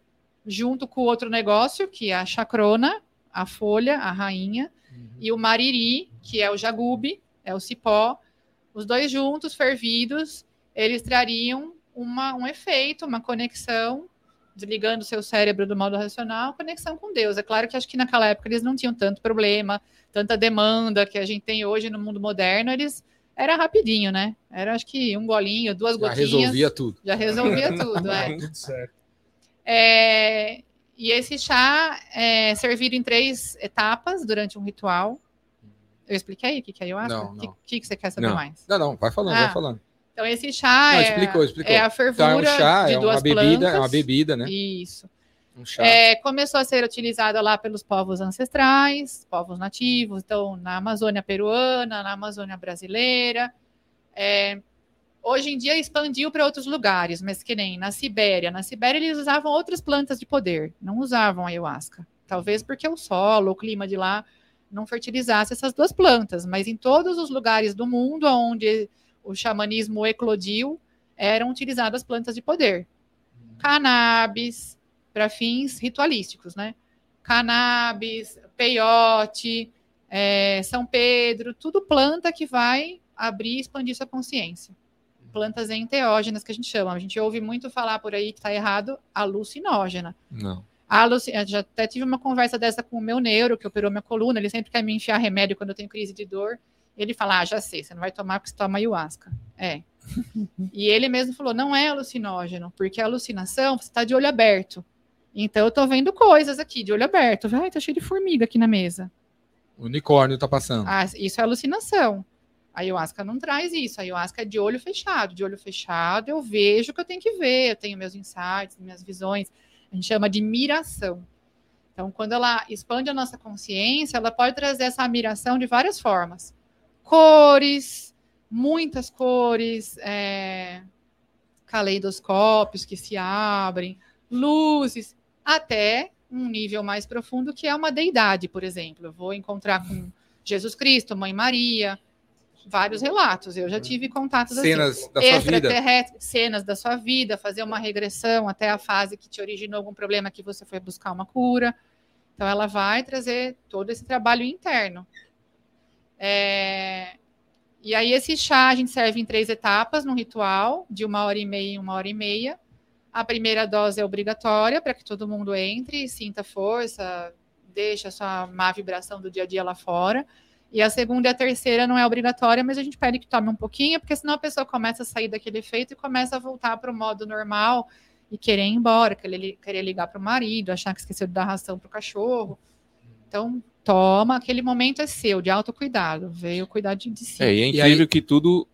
junto com o outro negócio, que é a chacrona, a folha, a rainha, e o mariri, que é o jagube, é o cipó, os dois juntos, fervidos, eles trariam uma, um efeito, uma conexão desligando o seu cérebro do modo racional, conexão com Deus. É claro que acho que naquela época eles não tinham tanto problema, tanta demanda que a gente tem hoje no mundo moderno, eles era rapidinho, né? Era acho que um golinho, duas Já gotinhas, resolvia tudo. já resolvia *laughs* tudo, é. Tudo certo. É, e esse chá é servido em três etapas durante um ritual. Eu expliquei o que que é ayahuasca? Não, O não. que, que, que você quer saber Não. mais? Não, não, vai falando, Ah, vai falando. Então, esse chá Não, é, explicou, explicou. é a Então fervura é um chá, de é duas uma bebida, plantas. é uma bebida, né? Isso. Um chá. É, começou a ser utilizada lá pelos povos ancestrais, povos nativos, então na Amazônia peruana, na Amazônia brasileira. É, hoje em dia expandiu para outros lugares, mas que nem na Sibéria. Na Sibéria eles usavam outras plantas de poder, não usavam ayahuasca. Talvez porque o solo, o clima de lá não fertilizasse essas duas plantas, mas em todos os lugares do mundo onde o xamanismo eclodiu, eram utilizadas plantas de poder. Cannabis, para fins ritualísticos, né? Cannabis, peiote, é, São Pedro, tudo planta que vai abrir e expandir sua consciência. Plantas enteógenas que a gente chama. A gente ouve muito falar por aí que está errado, alucinógena. Não. Aluci... eu Já até tive uma conversa dessa com o meu neuro, que operou minha coluna. Ele sempre quer me enfiar remédio quando eu tenho crise de dor. Ele fala: Ah, já sei, você não vai tomar porque você toma ayahuasca. É. *laughs* e ele mesmo falou: não é alucinógeno, porque a alucinação você está de olho aberto. Então eu tô vendo coisas aqui de olho aberto. Ai, tá cheio de formiga aqui na mesa. O unicórnio tá passando. Ah, isso é alucinação. A ayahuasca não traz isso. A ayahuasca é de olho fechado. De olho fechado, eu vejo o que eu tenho que ver. Eu tenho meus insights, minhas visões. A gente chama de miração. Então, quando ela expande a nossa consciência, ela pode trazer essa miração de várias formas. Cores, muitas cores, é, caleidoscópios que se abrem, luzes, até um nível mais profundo que é uma deidade, por exemplo. Eu vou encontrar com Jesus Cristo, Mãe Maria, vários relatos. Eu já tive contatos assim Cenas da sua vida. extraterrestres, cenas da sua vida, fazer uma regressão até a fase que te originou algum problema que você foi buscar uma cura. Então, ela vai trazer todo esse trabalho interno. É, E aí, esse chá a gente serve em três etapas, num ritual, de uma hora e meia em uma hora e meia. A primeira dose é obrigatória para que todo mundo entre, sinta força, deixe a sua má vibração do dia a dia lá fora. E a segunda e a terceira não é obrigatória, mas a gente pede que tome um pouquinho, porque senão a pessoa começa a sair daquele efeito e começa a voltar para o modo normal e querer ir embora, querer, querer ligar para o marido, achar que esqueceu de dar ração para o cachorro. Então, toma, aquele momento é seu, de autocuidado, veio cuidar de, de si. É, e é E incrível que tudo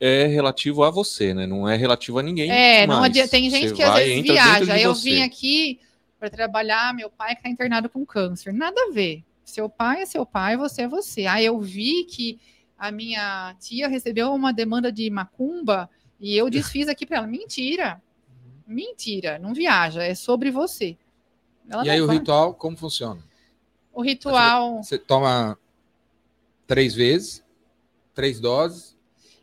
é relativo a você, né? Não é relativo a ninguém. É, não adianta. Tem gente Você que às vai, vezes viaja. de Eu você. vim aqui para trabalhar, meu pai está internado com câncer. Nada a ver. Seu pai é seu pai, você é você. Aí eu vi que a minha tia recebeu uma demanda de macumba e eu *laughs* desfiz aqui para ela. Mentira. Mentira. Não viaja. É sobre você. Ela E aí o ritual, como funciona? O ritual. Você toma três vezes, três doses.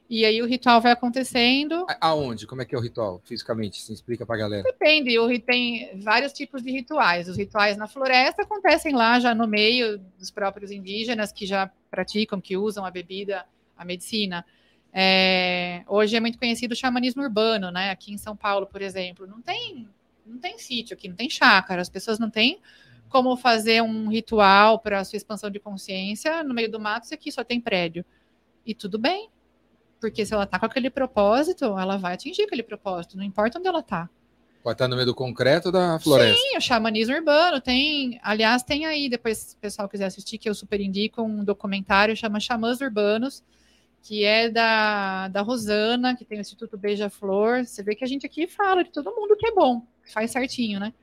E aí o ritual vai acontecendo. A- Aonde? Como é que é o ritual, fisicamente? Se explica pra galera. Depende, tem vários tipos de rituais. Os rituais na floresta acontecem lá já no meio dos próprios indígenas que já praticam, que usam a bebida, a medicina. É, hoje é muito conhecido o xamanismo urbano, né? Aqui em São Paulo, por exemplo, não tem, não tem sítio aqui, não tem chácara, as pessoas não têm como fazer um ritual para a sua expansão de consciência no meio do mato se aqui só tem prédio. E tudo bem, porque se ela tá com aquele propósito, ela vai atingir aquele propósito, não importa onde ela tá. Pode estar no meio do concreto da floresta. Sim, o xamanismo urbano tem. Aliás, tem aí, depois, se o pessoal quiser assistir, que eu super indico um documentário chama Xamãs Urbanos, que é da, da Rosana, que tem o Instituto Beija-Flor. Você vê que a gente aqui fala de todo mundo que é bom, que faz certinho, né?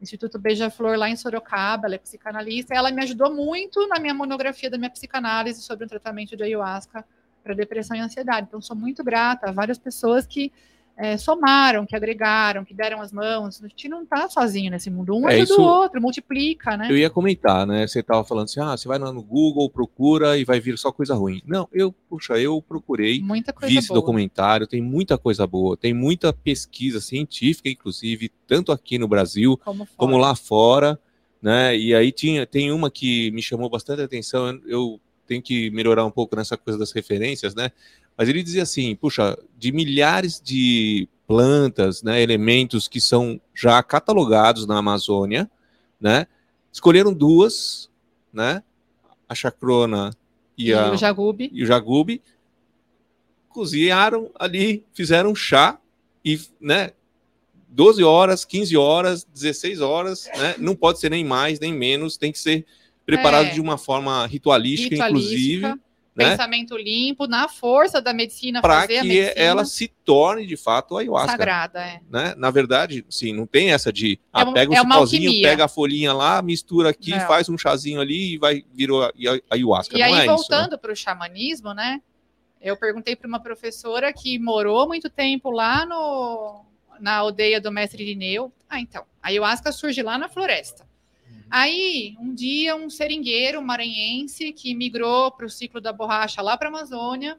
Instituto Beija-Flor lá em Sorocaba, ela é psicanalista. Ela me ajudou muito na minha monografia da minha psicanálise sobre o tratamento de ayahuasca para depressão e ansiedade. Então, sou muito grata a várias pessoas que é, somaram, que agregaram, que deram as mãos. A gente não está sozinho nesse mundo. Um É, ajuda isso- o outro, multiplica, né? Eu ia comentar, né? Você tava falando assim, ah, você vai lá no Google, procura e vai vir só coisa ruim. Não, eu, puxa, eu procurei, Muita coisa vi esse boa. documentário, tem muita coisa boa, tem muita pesquisa científica, inclusive, tanto aqui no Brasil Como, como lá fora, né? E aí tinha, tem uma que me chamou bastante atenção, eu- eu tenho que melhorar um pouco nessa coisa das referências, né? Mas ele dizia assim, puxa, de milhares de plantas, né, elementos que são já catalogados na Amazônia, né? Escolheram duas, né? A chacrona e, E a, o Jagube. e o jagube, cozinharam ali, fizeram chá e, né, 12 horas, 15 horas, 16 horas, né? Não pode ser nem mais, nem menos, tem que ser preparado É. de uma forma ritualística, inclusive, Ritualística, né? pensamento limpo, na força da medicina, Para a que medicina ela se torne de fato ayahuasca. sagrada. É. Né? Na verdade, sim, não tem essa de ah, É um- pega o é uma cipózinho, pega a folhinha lá, mistura aqui, Não. faz um chazinho ali e vai virou a- a- ayahuasca. E não aí, é né? voltando para o xamanismo, né? Eu perguntei para uma professora que morou muito tempo lá no, na aldeia do mestre Irineu. Ah, então, a ayahuasca surge lá na floresta. Aí, um dia, um seringueiro maranhense que migrou para o ciclo da borracha lá para a Amazônia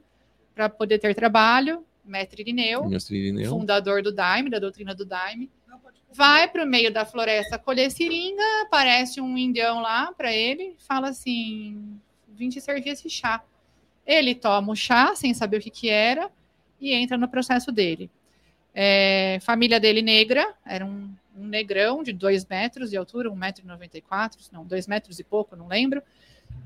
para poder ter trabalho, mestre Irineu, Mestre Irineu. fundador do Daime, da doutrina do Daime, vai para o meio da floresta colher seringa, aparece um indião lá para ele, fala assim: vim te servir esse chá. Ele toma o chá sem saber o que, que era e entra no processo dele. É, família dele negra, era um, um negrão de dois metros de altura, 1,94m, não, dois metros e pouco, não lembro.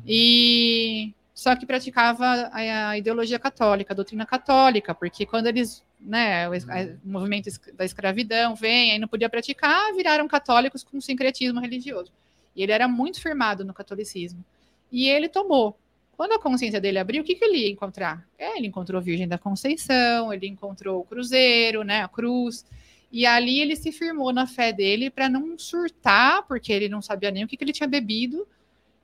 E só que praticava a, ideologia católica, a doutrina católica, porque quando eles, né, o, o movimento da escravidão vem, aí não podia praticar, viraram católicos com sincretismo religioso. E ele era muito firmado no catolicismo. E ele tomou. Quando a consciência dele abriu, o que, que ele ia encontrar? É, ele encontrou a Virgem da Conceição, ele encontrou o Cruzeiro, né, a cruz. E ali ele se firmou na fé dele para não surtar, porque ele não sabia nem o que, que ele tinha bebido.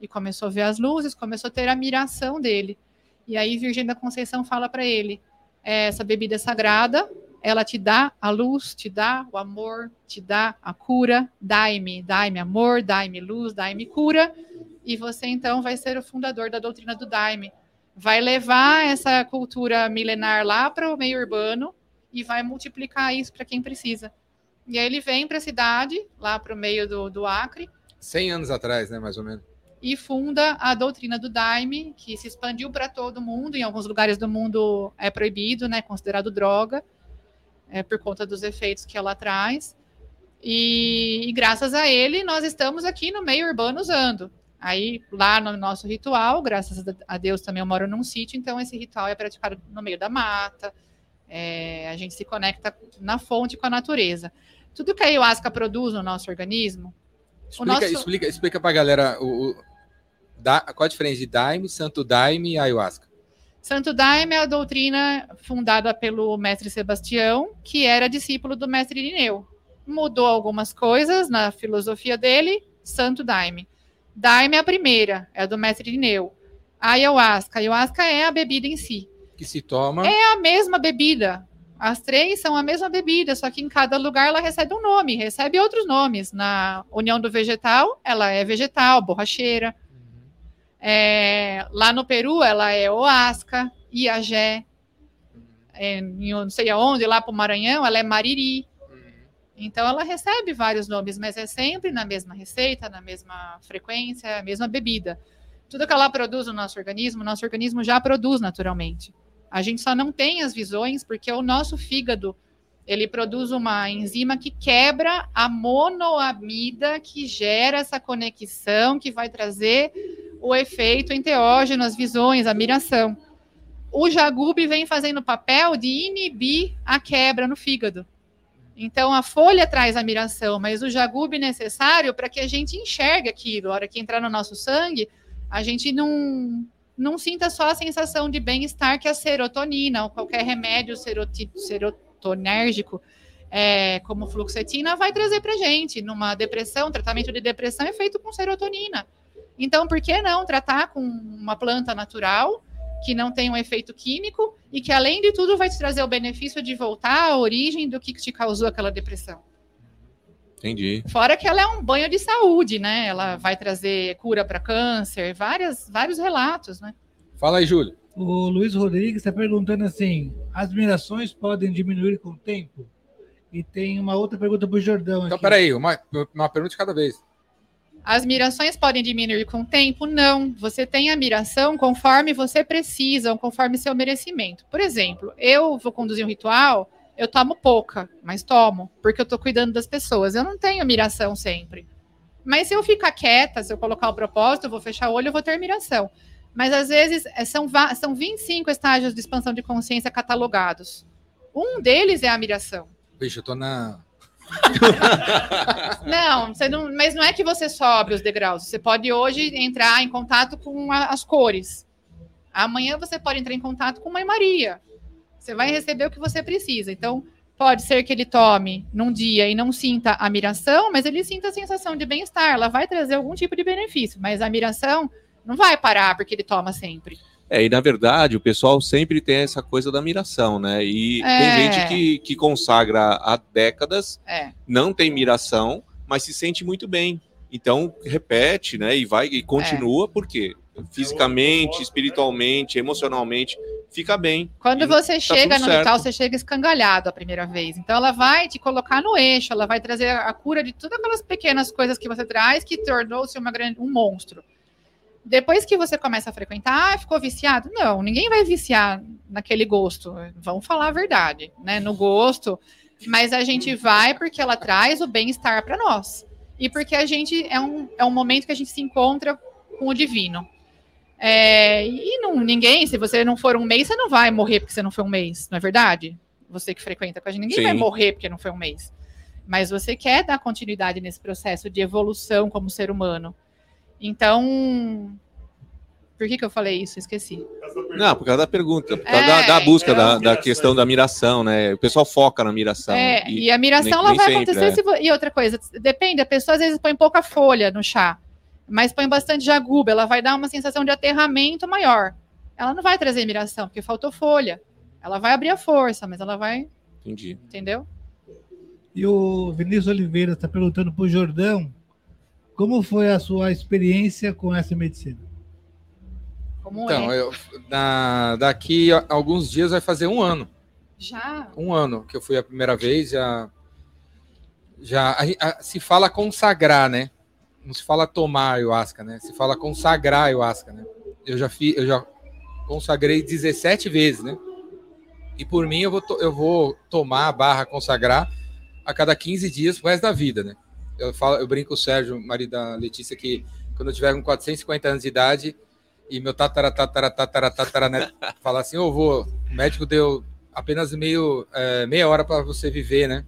E começou a ver as luzes, começou a ter a admiração dele. E aí Virgem da Conceição fala para ele: "É, essa bebida é sagrada, ela te dá a luz, te dá o amor, te dá a cura, dai-me, dai-me amor, dai-me luz, dai-me cura, e você então vai ser o fundador da doutrina do Daime. Vai levar essa cultura milenar lá para o meio urbano e vai multiplicar isso para quem precisa. E aí ele vem para a cidade, lá para o meio do, do Acre, 100 anos atrás, né, mais ou menos. e funda a doutrina do Daime, que se expandiu para todo mundo. Em alguns lugares do mundo é proibido, né, considerado droga, é, por conta dos efeitos que ela traz. E, e graças a ele, nós estamos aqui no meio urbano usando. Aí, lá no nosso ritual, graças a Deus também eu moro num sítio, então esse ritual é praticado no meio da mata. É, a gente se conecta na fonte com a natureza. Tudo que a ayahuasca produz no nosso organismo, Explica, nosso- explica, explica pra galera o, o- da, qual a diferença de Daime, Santo Daime e Ayahuasca. Santo Daime é a doutrina fundada pelo mestre Sebastião, que era discípulo do mestre Irineu. Mudou algumas coisas na filosofia dele, Santo Daime. Daime é a primeira, é a do mestre Irineu. A ayahuasca, a ayahuasca é a bebida em si. Que se toma. É a mesma bebida. As três são a mesma bebida, só que em cada lugar ela recebe um nome, recebe outros nomes. Na União do Vegetal, ela é vegetal, borracheira. É, lá no Peru, ela é Oasca, Iagé. É, em não sei aonde, lá para o Maranhão, ela é Mariri. Então, ela recebe vários nomes, mas é sempre na mesma receita, na mesma frequência, a mesma bebida. Tudo que ela produz no nosso organismo, o nosso organismo já produz naturalmente. A gente só não tem as visões porque o nosso fígado ele produz uma enzima que quebra a monoamida que gera essa conexão que vai trazer o efeito enteógeno, as visões, a miração. O jagube vem fazendo o papel de inibir a quebra no fígado. Então, a folha traz a miração, mas o jagube é necessário para que a gente enxergue aquilo. A hora que entrar no nosso sangue, a gente não, não sinta só a sensação de bem-estar que a serotonina ou qualquer remédio serotonérgico, é, como fluoxetina, vai trazer para gente. Numa depressão, tratamento de depressão é feito com serotonina. Então, por que não tratar com uma planta natural que não tem um efeito químico e que, além de tudo, vai te trazer o benefício de voltar à origem do que te causou aquela depressão? Entendi. Fora que ela é um banho de saúde, né? Ela vai trazer cura para câncer, várias, vários relatos, né? Fala aí, Júlio. O Luiz Rodrigues está perguntando assim: as mirações podem diminuir com o tempo? E tem uma outra pergunta para o Jordão. Então, aqui. peraí, uma, uma pergunta de cada vez. As mirações podem diminuir com o tempo? Não. Você tem a miração conforme você precisa, conforme seu merecimento. Por exemplo, eu vou conduzir um ritual, eu tomo pouca, mas tomo, porque eu estou cuidando das pessoas. Eu não tenho miração sempre. Mas se eu ficar quieta, se eu colocar o propósito, eu vou fechar o olho, eu vou ter miração. Mas às vezes é, são, são 25 estágios de expansão de consciência catalogados. Um deles é a miração. Bicho, eu tô na. *laughs* não, você não, mas não é que você sobe os degraus. Você pode hoje entrar em contato com a, as cores. Amanhã você pode entrar em contato com Mãe Maria. Você vai receber o que você precisa. Então, pode ser que ele tome num dia e não sinta a miração, mas ele sinta a sensação de bem-estar. Ela vai trazer algum tipo de benefício, mas a miração não vai parar porque ele toma sempre. É, e na verdade o pessoal sempre tem essa coisa da miração, né? E É. tem gente que, que consagra há décadas, É. não tem miração, mas se sente muito bem. Então repete, né? E vai e continua, porque fisicamente, espiritualmente, emocionalmente, fica bem. Quando você chega tudo no certo. você chega escangalhado a primeira vez. Então, ela vai te colocar no eixo, ela vai trazer a cura de todas aquelas pequenas coisas que você traz que tornou-se uma grande, um monstro. Depois que você começa a frequentar, ah, ficou viciado? Não, ninguém vai viciar naquele gosto. Vamos falar a verdade, né? No gosto. Mas a gente vai porque ela traz o bem-estar para nós. E porque a gente é um, é um momento que a gente se encontra com o divino. É, e não, ninguém, se você não for um mês, você não vai morrer porque você não foi um mês, não é verdade? Você que frequenta com a gente, ninguém Sim. vai morrer porque não foi um mês. Mas você quer dar continuidade nesse processo de evolução como ser humano. Então, por que, que eu falei isso? Esqueci. Não, por causa da pergunta, por causa É, da, da busca é, da, da questão da miração, né? O pessoal foca na miração. É, e, e a miração nem- ela nem vai sempre, acontecer é. se E outra coisa, depende, a pessoa às vezes põe pouca folha no chá, mas põe bastante jaguba, ela vai dar uma sensação de aterramento maior. Ela não vai trazer miração, porque faltou folha. Ela vai abrir a força, mas ela vai, entendi. entendeu? E o Vinícius Oliveira está perguntando para o Jordão como foi a sua experiência com essa medicina. Como Então, é? eu, na, daqui a alguns dias vai fazer um ano. Já. Um ano que eu fui a primeira vez, já. já a- a- se fala consagrar, né? Não se fala tomar ayahuasca, né? Se fala consagrar ayahuasca, né? Eu já, fi, eu já consagrei 17 vezes, né? E por mim eu vou, to- eu vou tomar barra consagrar a cada 15 dias pro resto da vida, né? Eu, falo, eu brinco o Sérgio, marido da Letícia, que quando eu tiver com 450 anos de idade e meu tatara, né, falar assim, ô vô, o médico deu apenas meio, é, meia hora para você viver, né?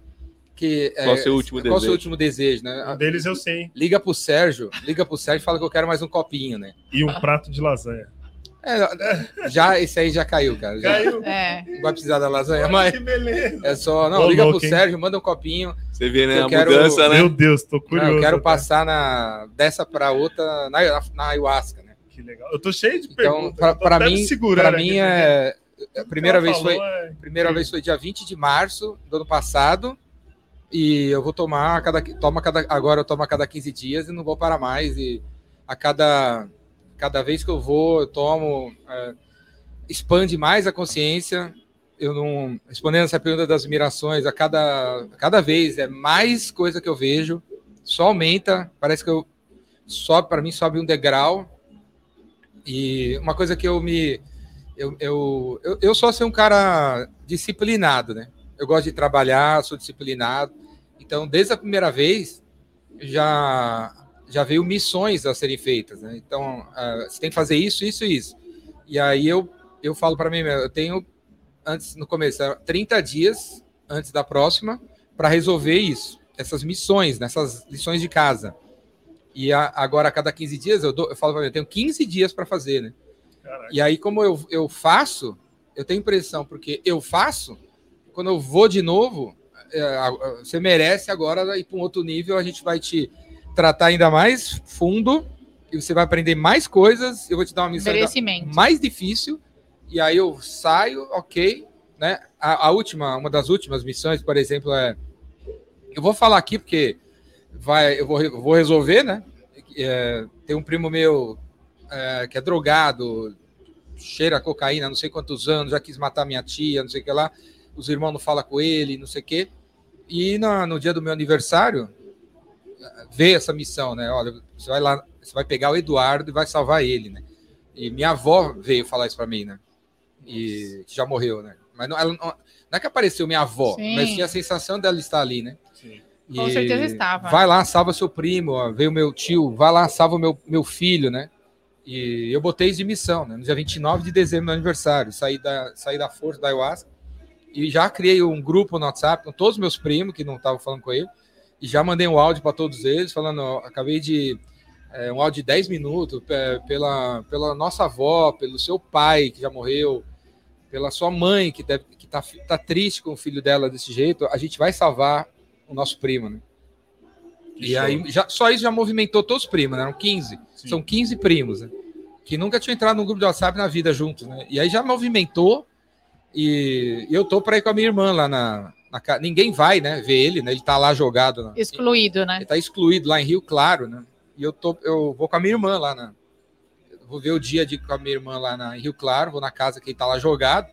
Que, é, Qual o seu último qual o seu desejo? último desejo, né? Um deles eu sei. Liga pro Sérgio, liga pro Sérgio e fala que eu quero mais um copinho, né? E um prato de lasanha. É, já, esse aí já caiu, cara. Já. Caiu. É. Não vai precisar da lasanha, Olha mas que beleza. é só. Não, Ô, liga louco, pro hein? Sérgio, manda um copinho. Você vê, né? Eu a quero- mudança, né? Meu Deus, tô Não, curioso. eu quero até. passar na, dessa pra outra na, na ayahuasca, né? Que legal. Eu tô cheio de Então, perguntas. pra, tô mim, pra mim é. A primeira vez falou, foi. é- Primeira vez foi dia 20 de março do ano passado. E eu vou tomar cada. Toma cada agora eu tomo a cada 15 dias e não vou parar mais. E a cada, cada vez que eu vou, eu tomo. é, expande mais a consciência. Eu não. Respondendo essa pergunta das mirações, a cada, a cada vez é mais coisa que eu vejo. Só aumenta. Parece que eu. Sobe, para mim, sobe um degrau. E uma coisa que eu me. Eu, eu, eu, eu só ser um cara disciplinado, né? Eu gosto de trabalhar, sou disciplinado. Então, desde a primeira vez, já já veio missões a serem feitas, né? Então, ah, você tem que fazer isso, isso e isso. E aí eu, eu falo para mim, mesmo, eu tenho, antes, no começo, era 30 dias antes da próxima para resolver isso, essas missões, nessas lições de casa. E a- agora, a cada 15 dias, eu, dou, eu falo para mim, eu tenho 15 dias para fazer, né? Caraca. E aí, como eu, eu faço, eu tenho impressão, porque eu faço, quando eu vou de novo, você merece agora ir para um outro nível, a gente vai te tratar ainda mais fundo, e você vai aprender mais coisas, eu vou te dar uma missão mais difícil, e aí eu saio, ok, né? A, a última, uma das últimas missões, por exemplo, é. Eu vou falar aqui porque vai, eu vou, re- vou resolver, né? É, tem um primo meu é, que é drogado, cheira cocaína, não sei quantos anos, já quis matar minha tia, não sei o que lá. Os irmãos não falam com ele, não sei o quê. E na- no dia do meu aniversário, vê essa missão, né? Olha, você vai lá, você vai pegar o Eduardo e vai salvar ele, né? E minha avó veio falar isso para mim, né? E que já morreu, né? Mas não, ela não, não é que apareceu minha avó, Sim. mas tinha a sensação dela estar ali, né? Sim. Com E certeza estava. Vai lá, salva seu primo, ó, veio meu tio, vai lá, salva meu, meu filho, né? E eu botei isso de missão, né? No dia 29 de dezembro, meu aniversário, saí da, saí da força da ayahuasca e já criei um grupo no WhatsApp com todos os meus primos que não estavam falando com ele e já mandei um áudio para todos eles falando, ó, acabei de é, um áudio de 10 minutos é, pela, pela nossa avó, pelo seu pai que já morreu, pela sua mãe que deve que tá, tá triste com o filho dela desse jeito, a gente vai salvar o nosso primo, né? Que E show. aí, já, só isso já movimentou todos os primos, né? Eram 15. Sim. São 15 primos, né? Que nunca tinham entrado no grupo de WhatsApp na vida juntos, né? E aí já movimentou. E eu tô para ir com a minha irmã lá na, na Ninguém vai, né? Ver ele, né? Ele tá lá jogado. Na, Excluído, né? ele tá excluído lá em Rio Claro, né? E eu, tô, eu vou com a minha irmã lá na. Vou ver o dia de com a minha irmã lá na, em Rio Claro, vou na casa que ele tá lá jogado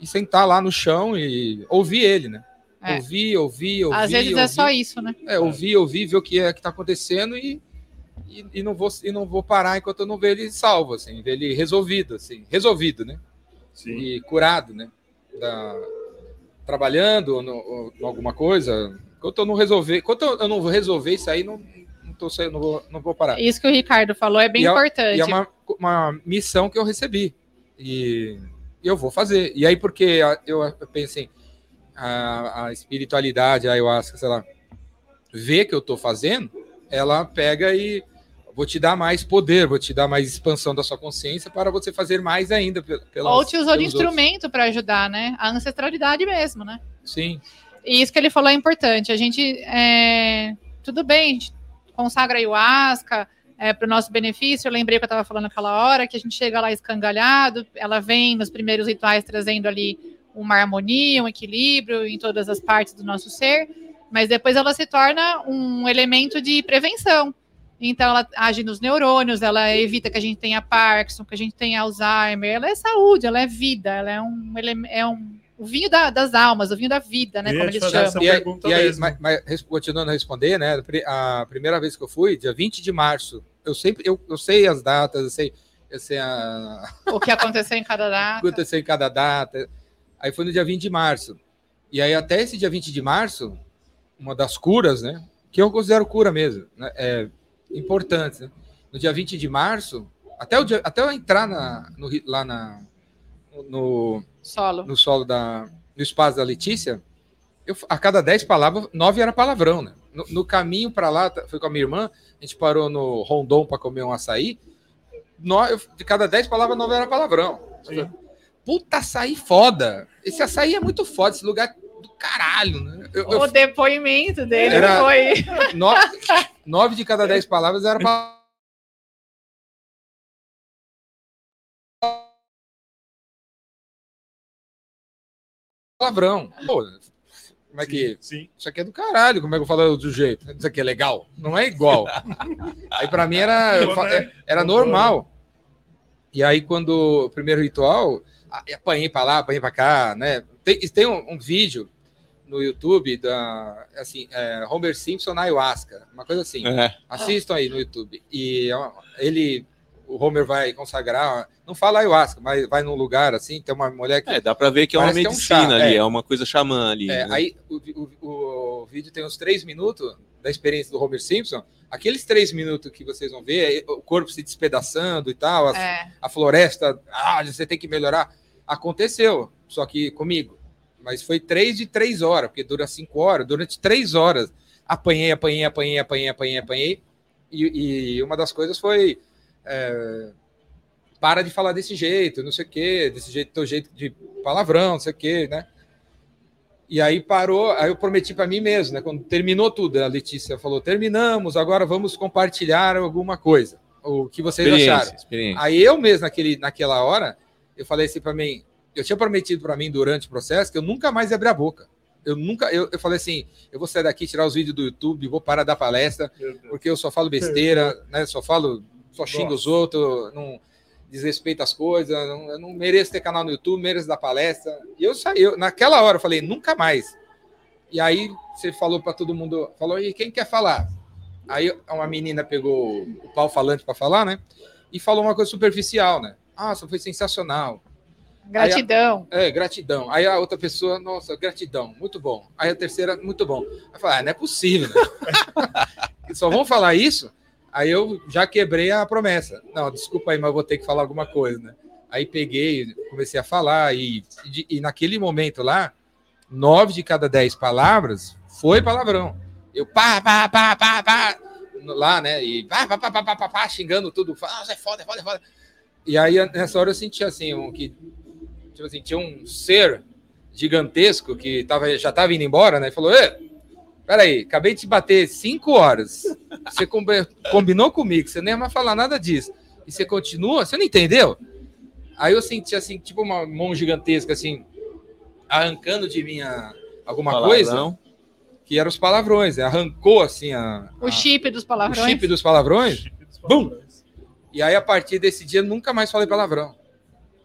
e sentar lá no chão e ouvir ele, né? É. Ouvir, ouvir, ouvir. Às vezes é ouvir. só isso, né? É, ouvir, ouvir, ver o que é que tá acontecendo e, e, e não vou, e não vou parar enquanto eu não ver ele salvo, assim, ver ele resolvido, assim, resolvido, né? Sim. E curado, né? Da, trabalhando ou no, em alguma coisa. Enquanto eu não resolver, enquanto eu não vou resolver isso aí, não, não, tô, não, vou, não vou parar. Isso que o Ricardo falou é bem E é- importante. E é uma, uma missão que eu recebi. E eu vou fazer. E aí, porque eu, pensei, a, a espiritualidade, a ayahuasca, sei lá, vê que eu tô fazendo, ela pega e vou te dar mais poder, vou te dar mais expansão da sua consciência para você fazer mais ainda. pe- Pelas, Ou te usou de instrumento para ajudar, né? A ancestralidade mesmo, né? Sim, E isso que ele falou é importante. A gente, é, tudo bem, a gente consagra ayahuasca é, para o nosso benefício. Eu lembrei que eu estava falando naquela hora que a gente chega lá escangalhado, ela vem nos primeiros rituais trazendo ali uma harmonia, um equilíbrio em todas as partes do nosso ser, mas depois ela se torna um elemento de prevenção. Então, ela age nos neurônios, ela evita que a gente tenha Parkinson, que a gente tenha Alzheimer. Ela é saúde, ela é vida, ela é um, é um o vinho da- das almas, o vinho da vida, né? Como eles chamam. e aí, e aí, mas, mas continuando a responder, né? A primeira vez que eu fui, dia 20 de março, eu sempre, eu, eu sei as datas, eu sei, eu sei a, O que aconteceu em cada *laughs* data. aconteceu em cada data. Aí foi no dia 20 de março. E aí, até esse dia 20 de março, uma das curas, né? Que eu considero cura mesmo, né, é importante, né? No dia 20 de março, até, o dia, até eu entrar na, no lá na, no, Solo. no solo da, no espaço da Letícia, eu, a cada 10 palavras, 9 era palavrão, né? No, no caminho para lá, tá- foi com a minha irmã, a gente parou no Rondon para comer um açaí. nove, de cada dez palavras, nove era palavrão. Sim. Puta açaí foda. Esse açaí é muito foda, esse lugar é do caralho, né? Eu- eu- O depoimento dele Era- foi. nove, *laughs* nove de cada dez palavras era pa- palavrão. Pô, como é que. Sim. Isso aqui é do caralho, como é que eu falo do jeito? Isso aqui é legal? Não é igual. aí pra mim era, eu fa- é, era normal. E aí, quando o primeiro ritual, apanhei pra lá, apanhei pra cá, né? Tem, tem um, um vídeo no YouTube da assim, é, Homer Simpson na ayahuasca, uma coisa assim. É. Assistam aí no YouTube. E ele, o Homer vai consagrar, não fala ayahuasca, mas vai num lugar assim, tem uma mulher que É, dá pra ver que é uma que é um medicina chá, ali, é. é. uma coisa xamã ali. É, né? aí o, o- o vídeo tem uns três minutos da experiência do Homer Simpson. Aqueles três minutos que vocês vão ver, é o corpo se despedaçando e tal, a, É, a floresta, ah, você tem que melhorar. Aconteceu, só que comigo. Mas foi três de três horas, porque dura cinco horas. Durante três horas, apanhei, apanhei, apanhei, apanhei, apanhei, apanhei. E, e uma das coisas foi. é, para de falar desse jeito, não sei o quê, desse jeito, teu jeito de palavrão, não sei o quê, né? E aí parou, aí eu prometi para mim mesmo, né? Quando terminou tudo, a Letícia falou: terminamos, agora vamos compartilhar alguma coisa. O que vocês acharam? experiência, experiência. Aí eu mesmo, naquele, naquela hora, eu falei assim para mim, eu tinha prometido para mim durante o processo que eu nunca mais ia abrir a boca. Eu nunca, eu, eu falei assim, eu vou sair daqui, tirar os vídeos do YouTube, vou parar da palestra, porque eu só falo besteira, *laughs* né? Só falo, só xingo os Nossa. outros, não desrespeito as coisas, não, eu não mereço ter canal no YouTube, mereço dar palestra. E eu saí, eu, naquela hora eu falei, nunca mais. E aí você falou para todo mundo, falou, e quem quer falar? Aí uma menina pegou o pau falante para falar, né? E falou uma coisa superficial, né? Ah, isso foi sensacional. Gratidão. É, gratidão. Aí a outra pessoa, nossa, gratidão, muito bom. Aí a terceira, muito bom. Aí falei, ah, não é possível, né? *laughs* Só vão falar isso? Aí eu já quebrei a promessa. Não, desculpa aí, mas vou ter que falar alguma coisa, né? Aí peguei, comecei a falar, e, e, e naquele momento lá, nove de cada dez palavras foi palavrão. Eu pá, pá, pá, pá, pá, lá, né? E pá, pá, pá, pá, pá, pá, pá, xingando tudo. Ah, é foda, é foda, é foda. E aí, nessa hora, eu senti assim, um, que tipo assim, tinha um ser gigantesco que tava, já estava indo embora, né? E falou: Ê, peraí, acabei de te bater cinco horas. Você combi- combinou comigo, você nem ia mais falar nada disso. E você continua? Você não entendeu? Aí eu senti assim, tipo uma mão gigantesca, assim, arrancando de mim a- alguma Palavrão. coisa, que eram os palavrões. né? Arrancou assim a, O a- chip dos o palavrões. chip dos palavrões. Bum! E aí, a partir desse dia, nunca mais falei palavrão.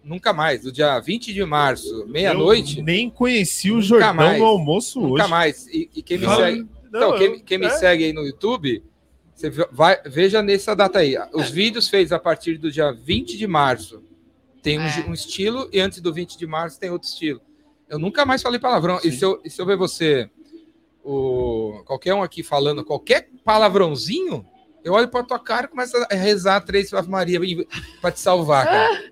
Nunca mais. Do dia 20 de março, meia-noite, Eu nem conheci o Nunca Jordão mais. no almoço nunca hoje. mais. E, e quem me Não, segue, não, então, quem, quem me é. segue aí no YouTube, você vai, veja nessa data aí. Os vídeos feitos a partir do dia 20 de março tem um, É. um estilo, e antes do 20 de março tem outro estilo. Eu nunca mais falei palavrão. Sim. E se eu, e se eu ver você, o, qualquer um aqui falando qualquer palavrãozinho, eu olho pra tua cara e começo a rezar três Ave Maria para te salvar, cara.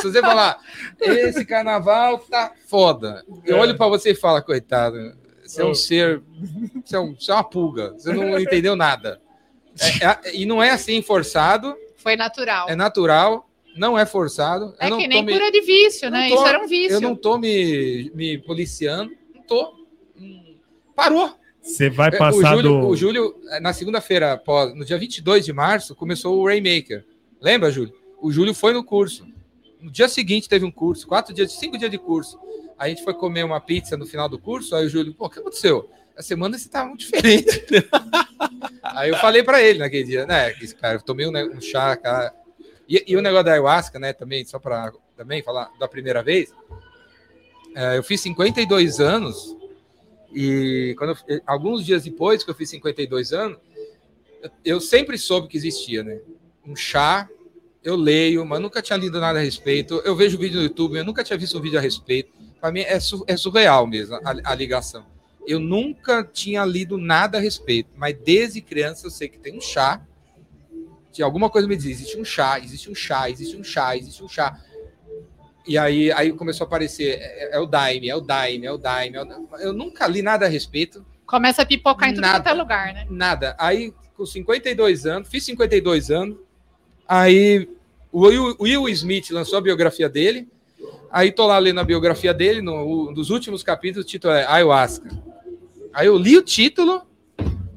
Se você falar, esse carnaval tá foda. Eu É. olho pra você e falo, coitado, você é um Oh. ser, você é, um- você é uma pulga, você não entendeu nada. É- é- e não é assim forçado, Foi natural. é natural, não é forçado. É eu não que nem me- cura de vício, né? tô- Isso era um vício. Eu não tô me, me policiando, não tô. Hum, Parou. Você vai É, o passar Júlio, do. o Júlio, é, na segunda-feira, após- no dia 22 de março, começou o Rainmaker. Lembra, Júlio? O Júlio foi no curso. No dia seguinte teve um curso, quatro dias, cinco dias de curso. A gente foi comer uma pizza no final do curso, aí o Júlio, pô, o que aconteceu? A semana você tá muito diferente. *laughs* aí eu falei para ele naquele dia, né, cara, eu tomei um, um chá, cara. E, e o negócio da ayahuasca, né, também, só para também falar da primeira vez, é, eu fiz 52 anos e quando eu- alguns dias depois que eu fiz 52 anos, eu, sempre soube que existia, né? Um chá, eu leio, mas nunca tinha lido nada a respeito. Eu vejo vídeo no YouTube, eu nunca tinha visto um vídeo a respeito. Para mim é, é surreal mesmo a, a ligação. Eu nunca tinha lido nada a respeito, mas desde criança eu sei que tem um chá. Alguma coisa me diz, existe um chá, existe um chá, existe um chá, existe um chá. E aí, aí começou a aparecer, é, é o Daime, é o Daime, é o Daime. é o- Eu nunca li nada a respeito, Começa a pipocar em tudo Nada. quanto é lugar, né? nada. Aí, com 52 anos, fiz 52 anos, aí O Will, Will Smith lançou a biografia dele. Aí tô lá lendo a biografia dele, no, um dos últimos capítulos, o título é Ayahuasca. Aí eu li o título,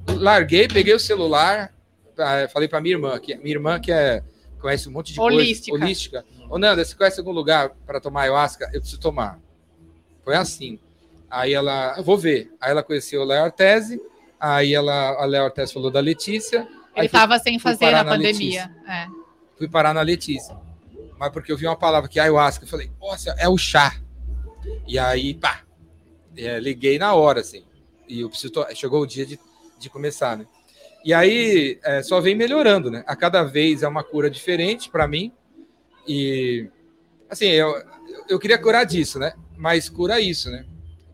larguei, peguei o celular, ah, falei para minha irmã, que minha irmã que é, conhece um monte de Holística. coisa holística. Ô, Nanda, você conhece algum lugar para tomar ayahuasca? Eu preciso tomar. Foi assim. Aí ela, eu vou ver. Aí ela conheceu o Léo Artese, aí ela, a Léo Artese falou da Letícia. Ele estava sem fazer parar na na pandemia. É. fui parar na Letícia. Mas porque eu vi uma palavra que é ayahuasca, eu falei, nossa, é o chá. E aí, pá, é, liguei na hora, assim. E eu preciso, chegou o dia de, de começar, né? E aí é, só vem melhorando, né? A cada vez é uma cura diferente para mim. E assim, eu, eu queria curar disso, né? Mas cura isso, né?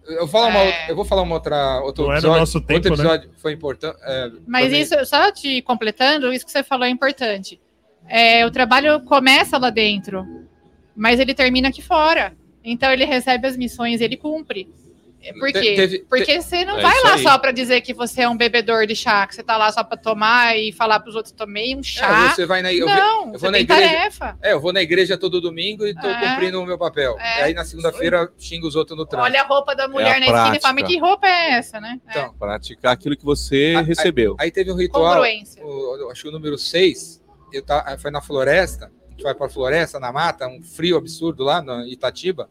Eu vou falar, uma, É. outra- eu vou falar uma outra outro Não é episódio. nosso tempo, outro né? episódio foi importante. é, Mas também. isso, só te completando, isso que você falou é importante. É, o trabalho começa lá dentro, mas ele termina aqui fora. Então ele recebe as missões, ele cumpre. Por Te- quê? teve- Porque você não É vai lá aí. só para dizer que você é um bebedor de chá, que você tá lá só para tomar e falar para os outros tomei um É, chá. você vai na, eu, não, eu vou você na tem igreja- tarefa. É, eu vou na igreja todo domingo e tô É. cumprindo o meu papel. É. E aí na segunda-feira xingo os outros no trânsito. Olha a roupa da mulher a na esquina e fala, mas prática. que roupa é essa, né? É. Então, Praticar aquilo que você Ah, recebeu. Aí teve um ritual, o, acho que o número 6, eu tá, foi na floresta, a gente vai pra floresta, na mata, um frio absurdo lá no Itatiba.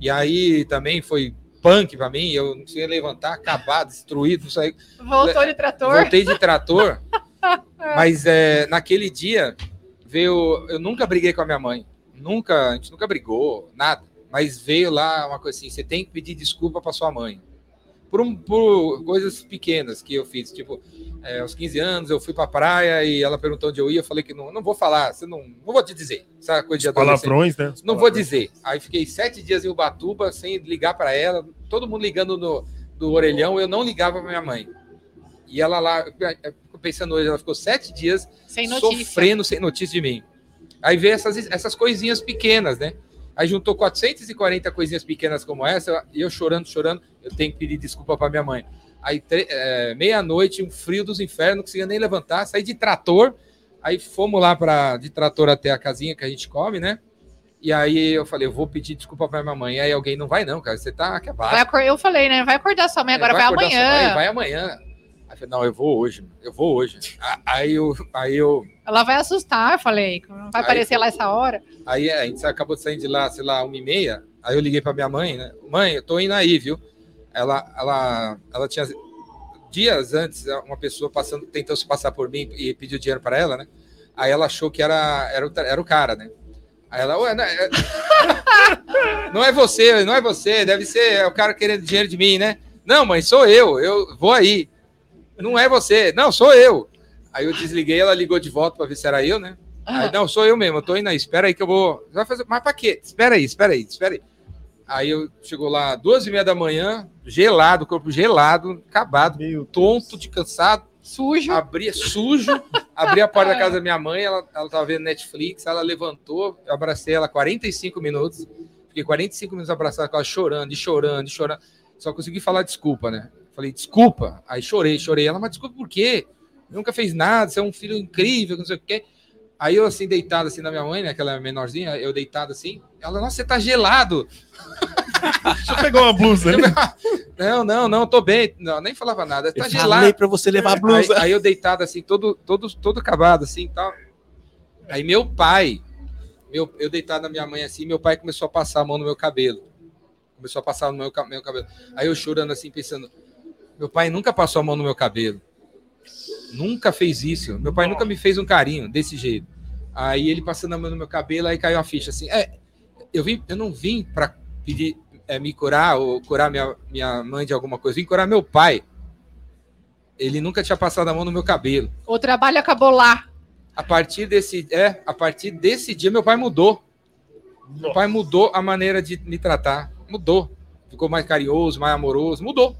E aí também foi punk pra mim, eu não conseguia levantar, acabado, destruído, não sei. Voltou de trator. Voltei de trator, *laughs* mas é, naquele dia veio. Eu nunca briguei com a minha mãe. Nunca, a gente nunca brigou, nada. Mas veio lá uma coisa assim: você tem que pedir desculpa para sua mãe. Por, um- por coisas pequenas que eu fiz. Tipo, é, aos 15 anos eu fui pra praia e ela perguntou onde eu ia. Eu falei que não, não vou falar, você não, não vou te dizer. Essa coisa de. Palavrões, né? Os Não vou dizer. Aí fiquei sete dias em Ubatuba sem ligar para ela, todo mundo ligando no do orelhão, eu não ligava para minha mãe. E ela lá, eu fico pensando hoje, ela ficou sete dias Sem notícia. sofrendo sem notícia de mim. Aí veio essas, essas coisinhas pequenas, né? Aí juntou 440 coisinhas pequenas como essa, e eu chorando, chorando, eu tenho que pedir desculpa para minha mãe. Aí, é, meia-noite, um frio dos infernos, não conseguia nem levantar, saí de trator, aí fomos lá pra, de trator até a casinha que a gente come, né? E aí eu falei, eu vou pedir desculpa para minha mãe. Aí alguém, não vai não, cara, você tá acabado. Vai acor- Eu falei, né? Vai acordar sua mãe agora, vai, sua amanhã. mãe, vai amanhã. Aí eu falei, não, eu vou hoje, eu vou hoje. Aí eu, aí eu Ela vai assustar, eu falei. Não vai Aí- aparecer lá essa hora. Aí é, a gente acabou de sair de lá, sei lá, uma e meia. Aí eu liguei para minha mãe, né? Mãe, eu tô indo aí, viu? Ela, ela, ela tinha dias antes uma pessoa passando, tentou se passar por mim e pediu dinheiro para ela, né? Aí ela achou que era, era, o, era o cara, né? Aí ela, ué, não é, *laughs* não é você, não é você, deve ser é o cara querendo dinheiro de mim, né? Não, mãe, sou eu, eu vou aí. Não é você, não, sou eu. Aí eu desliguei, ela ligou de volta para ver se era eu, né? Aí, não, sou eu mesmo, eu tô indo aí, espera aí que eu vou. Vai fazer, mas pra quê? Espera aí, espera aí, espera aí. Aí eu chegou lá duas e meia da manhã, gelado, corpo gelado, acabado, Meu tonto, de cansado, Sujo. abri sujo, abri a porta da casa da minha mãe, ela, ela tava vendo Netflix, ela levantou, eu abracei ela 45 minutos, fiquei 45 minutos abraçado com ela, chorando, e chorando, e chorando, só consegui falar desculpa, né? Falei, desculpa, aí chorei, chorei, ela, mas desculpa por quê? Nunca fez nada, você é um filho incrível, não sei o quê. Aí eu, assim, deitado assim na minha mãe, né? Aquela menorzinha, eu deitado assim. Ela, nossa, você tá gelado. Deixa eu pegar uma blusa ali. *laughs* Não, não, não, tô bem. Não, nem falava nada. Tá Eu gelado. falei pra você levar a blusa. Aí, aí eu deitado assim, todo, todo, todo acabado, assim tal. Aí meu pai, meu, eu deitado na minha mãe assim, meu pai começou a passar a mão no meu cabelo. Começou a passar no meu, meu cabelo. Aí eu chorando assim, pensando, meu pai nunca passou a mão no meu cabelo. Nunca fez isso. Meu pai nunca me fez um carinho desse jeito. Aí ele passando a mão no meu cabelo, aí caiu a ficha assim. É, eu vim, eu não vim para pedir é, me curar ou curar minha, minha mãe de alguma coisa, vim curar meu pai. Ele nunca tinha passado a mão no meu cabelo. O trabalho acabou lá. A partir desse, é, a partir desse dia meu pai mudou. Meu pai mudou a maneira de me tratar, mudou. Ficou mais carinhoso, mais amoroso, mudou.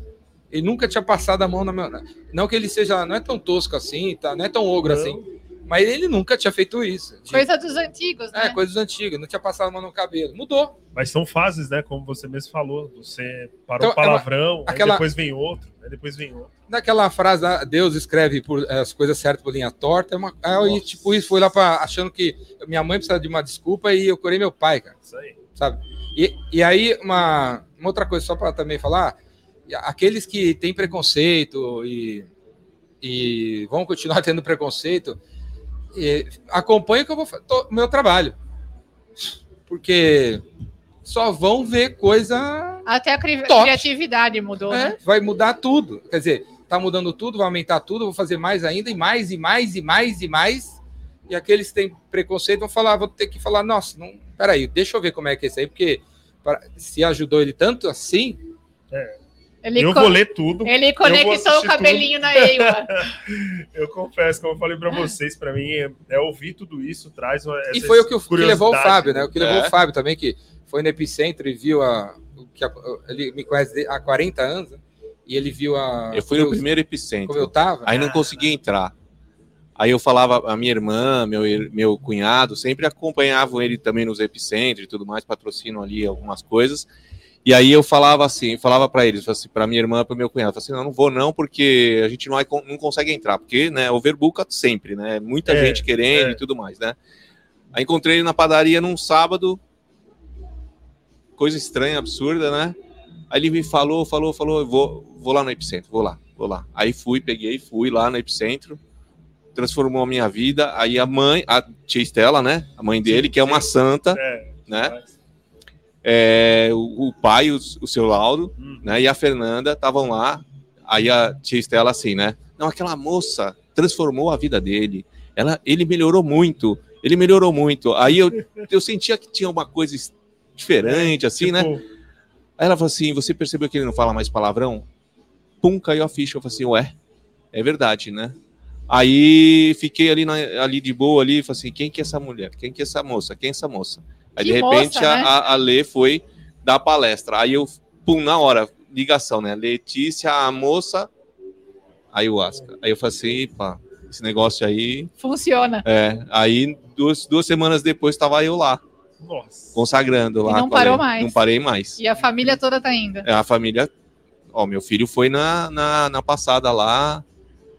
Ele nunca tinha passado a mão na minha, não que ele seja, não é tão tosco assim, tá? Não é tão ogro Não. assim, mas ele nunca tinha feito isso. De- Coisa dos antigos, é, né? coisas antigas, não tinha passado a mão no cabelo. Mudou. Mas são fases, né? Como você mesmo falou. Você parou Então, o palavrão, aí aquela- depois vem outro. né? Aí depois vem outro. Daquela frase, ah, Deus escreve por, as coisas certas por linha torta. É uma, aí, Nossa. tipo, isso foi lá pra, achando que minha mãe precisava de uma desculpa e eu curei meu pai, cara. Isso aí. sabe? E, e aí, uma, uma outra coisa, só para também falar, aqueles que têm preconceito e, e vão continuar *laughs* tendo preconceito, e, acompanhe que eu vou tô- meu trabalho. Porque só vão ver coisa. Até a cri- Top. criatividade mudou, é, né? vai mudar tudo. Quer dizer, tá mudando tudo, vai aumentar tudo, vou fazer mais ainda, e mais, e mais, e mais, e mais. E aqueles que têm preconceito vão falar, vou ter que falar, nossa, não, peraí, deixa eu ver como é que é isso aí, porque se ajudou ele tanto assim, Ele, eu vou ler tudo. ele conectou o cabelinho na Eiwa. *laughs* Eu confesso, como eu falei pra vocês, pra mim é, é ouvir tudo isso, traz uma, E foi o que, o- que levou o Fábio, né? O que levou É. o Fábio também, que foi no Epicentro e viu a. que a- ele me conhece há 40 anos, né? E ele viu a. Eu fui no eu- primeiro Como eu epicentro. tava. Aí não conseguia entrar. Aí eu falava, a minha irmã, meu, meu cunhado, sempre acompanhavam ele também nos epicentros e tudo mais, patrocinam ali algumas coisas. E aí eu falava assim, falava para eles, assim, para minha irmã, para meu cunhado, assim, não, não vou não, porque a gente não, não consegue entrar, porque, né, overbooka sempre, né, muita É, gente querendo é. e tudo mais, né. Aí encontrei ele na padaria num sábado, coisa estranha, absurda, né. Aí ele me falou, falou, falou, eu vou, vou lá no epicentro, vou lá, vou lá. Aí fui, peguei, fui lá no epicentro, transformou a minha vida. Aí a mãe, a tia Estela, né, a mãe dele, que é uma santa, É, né, mas- é, o, o pai, o, o seu Lauro, Hum. né, e a Fernanda estavam lá. Aí a tia Estela assim, né, não, aquela moça transformou a vida dele. Ela, ele melhorou muito, ele melhorou muito. Aí eu, eu sentia que tinha uma coisa diferente, assim, né? Tipo, Aí ela falou assim: você percebeu que ele não fala mais palavrão? Pum, caiu a ficha. Eu falei assim, ué, é verdade, né? Aí fiquei ali, na- ali de boa ali, falei assim, quem que é essa mulher? Quem que é essa moça? Quem é essa moça? Aí Que de repente moça, a, né? a, a Lê foi dar palestra. Aí eu, pum, na hora, ligação, né? Letícia, a moça, ayahuasca. Aí eu falei assim, pá, esse negócio aí. Funciona. É, aí duas, duas semanas depois estava eu lá, nossa. consagrando lá. não com a parou Lê. mais. Não parei mais. E a família toda tá indo. É, a família. Ó, meu filho foi na, na, na passada lá.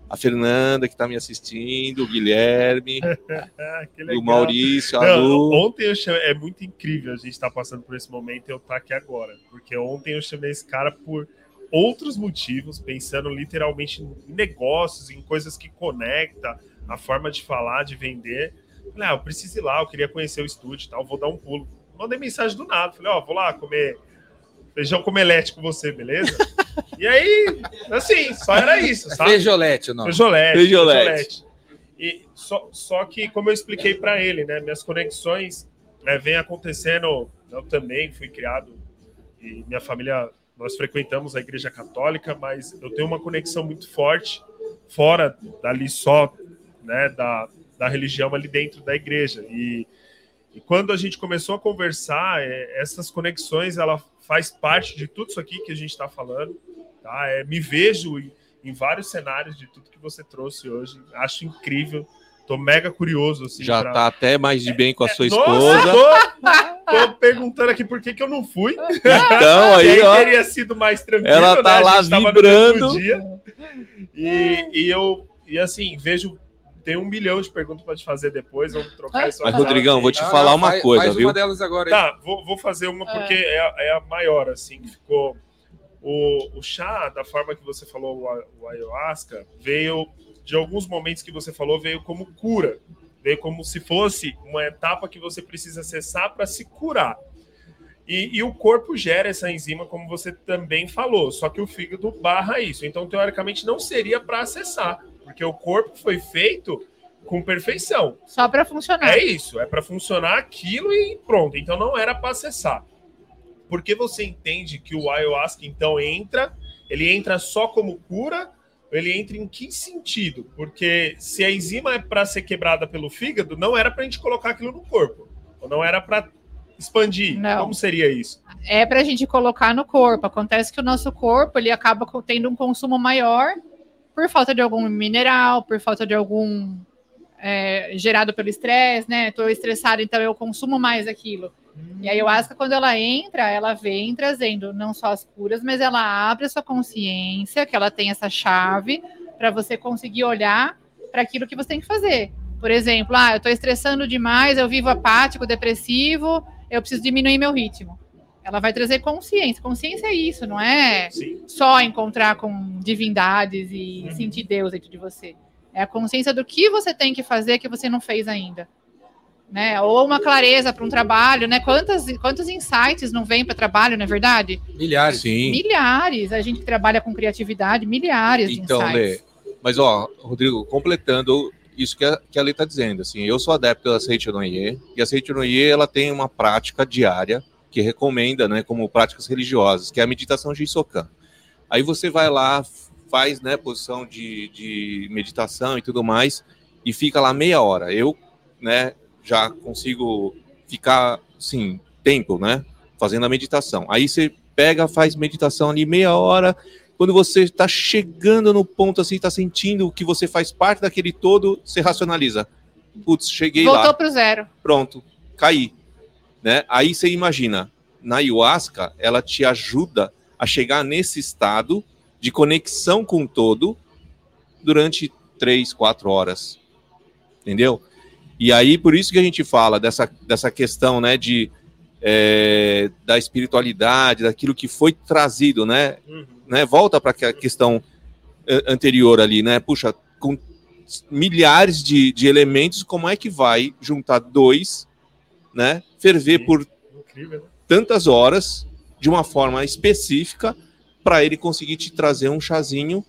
A Fernanda, que tá me assistindo, o Guilherme, *laughs* o Maurício, a Não, Lu. ontem eu chamei, é muito incrível a gente estar passando por esse momento e eu estar aqui agora. Porque ontem eu chamei esse cara por outros motivos, pensando literalmente em negócios, em coisas que conecta a forma de falar, de vender. Falei, ah, eu preciso ir lá, eu queria conhecer o estúdio e tal, vou dar um pulo. Mandei mensagem do nada, falei, ó, vou lá comer feijão com omelete com você, beleza? e aí, assim, só era isso, sabe? Feijolete, o nome. Feijolete. Feijolete. feijolete. E só, só que, como eu expliquei para ele, né, minhas conexões né, vêm acontecendo. Eu também fui criado e minha família, nós frequentamos a Igreja Católica, mas eu tenho uma conexão muito forte fora dali só, né, da, da religião ali dentro da igreja. E, e quando a gente começou a conversar, é, essas conexões, ela faz parte de tudo isso aqui que a gente está falando. Tá? É, me vejo em, em vários cenários de tudo que você trouxe hoje. Acho incrível. Tô mega curioso. Assim, Já pra- tá até mais de bem com a sua Nossa, esposa. tô, tô perguntando aqui por que, que eu não fui. Então, *laughs* aí, ó. teria sido mais tranquilo. Ela tá né? Lá vibrando. E, e eu, e assim, vejo. Tem um milhão de perguntas para te fazer depois. Vamos trocar isso. Mas, aqui. Rodrigão, vou te Ah, falar não, uma faz- coisa, faz viu? uma delas agora. Tá, vou, vou fazer uma porque é, a- é a maior, assim, que ficou. O, o chá, da forma que você falou, o, o ayahuasca, veio, de alguns momentos que você falou, veio como cura. Veio como se fosse uma etapa que você precisa acessar para se curar. E, e o corpo gera essa enzima, como você também falou, só que o fígado barra isso. Então, teoricamente, não seria para acessar, porque o corpo foi feito com perfeição. Só para funcionar. É isso, é para funcionar aquilo e pronto. Então não era para acessar. Por que você entende que o ayahuasca então entra? Ele entra só como cura? Ele entra em que sentido? Porque se a enzima é para ser quebrada pelo fígado, não era para a gente colocar aquilo no corpo. Ou não era para expandir. Não. Como seria isso? É para a gente colocar no corpo. Acontece que o nosso corpo ele acaba tendo um consumo maior por falta de algum mineral, por falta de algum é, gerado pelo estresse, né? Estou estressada, então eu consumo mais aquilo. E a ayahuasca, quando ela entra, ela vem trazendo não só as curas, mas ela abre a sua consciência, que ela tem essa chave para você conseguir olhar para aquilo que você tem que fazer. Por exemplo, ah, eu estou estressando demais, eu vivo apático, depressivo, eu preciso diminuir meu ritmo. Ela vai trazer consciência. Consciência é isso, não é Sim. só encontrar com divindades e Uhum. sentir Deus dentro de você. É a consciência do que você tem que fazer que você não fez ainda. Né? Ou uma clareza para um trabalho, né? Quantas, quantos insights não vêm para trabalho, não é verdade? Milhares. Sim. Milhares. A gente que trabalha com criatividade, milhares Então, de Lê, insights. mas ó, Rodrigo, completando isso que a, que a Lê está dizendo, assim, eu sou adepto da Seitonoye, e a Seitonoye, ela tem uma prática diária que recomenda, né, como práticas religiosas, que é a meditação Jisokan. Aí você vai lá, faz, né, posição de, de meditação e tudo mais, e fica lá meia hora. Eu, né, já consigo ficar, assim, tempo, né, fazendo a meditação. Aí você pega, faz meditação ali meia hora, quando você está chegando no ponto assim, está sentindo que você faz parte daquele todo, você racionaliza. Putz, cheguei Voltou lá, para o zero. pronto, caí. Né? Aí você imagina, na ayahuasca, ela te ajuda a chegar nesse estado de conexão com o todo durante três, quatro horas. Entendeu? E aí, por isso que a gente fala dessa, dessa questão, né, de, é, da espiritualidade, daquilo que foi trazido, né, Uhum. né, volta para a questão eh, anterior ali, né? Puxa, com milhares de, de elementos, como é que vai juntar dois, né? Ferver Sim. por Incrível, né? tantas horas de uma forma específica para ele conseguir te trazer um chazinho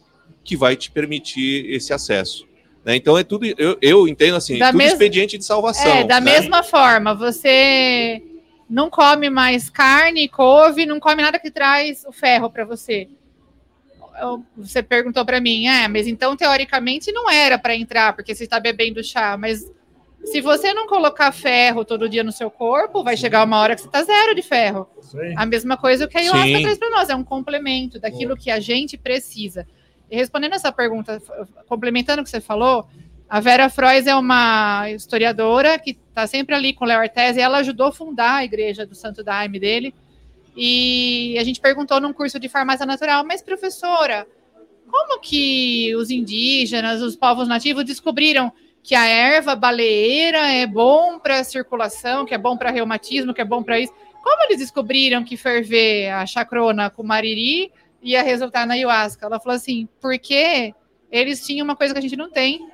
que vai te permitir esse acesso. né? Então é tudo, eu, eu entendo assim, Da tudo mes- expediente de salvação. É, da né? mesma forma, você não come mais carne, couve, não come nada que traz o ferro para você. Você perguntou para mim, é, mas então teoricamente não era para entrar, porque você está bebendo chá, mas se você não colocar ferro todo dia no seu corpo, vai chegar uma hora que você está zero de ferro. Aí. A mesma coisa que a ayahuasca Sim. traz para nós, é um complemento daquilo que a gente precisa. E respondendo essa pergunta, complementando o que você falou, a Vera Frois é uma historiadora que está sempre ali com o Léo Artes e ela ajudou a fundar a igreja do Santo Daime dele. E a gente perguntou num curso de farmácia natural, mas professora, como que os indígenas, os povos nativos descobriram que a erva baleeira é bom para circulação, que é bom para reumatismo, que é bom para isso? Como eles descobriram que ferver a chacrona com mariri ia resultar na ayahuasca? Ela falou assim, porque eles tinham uma coisa que a gente não tem.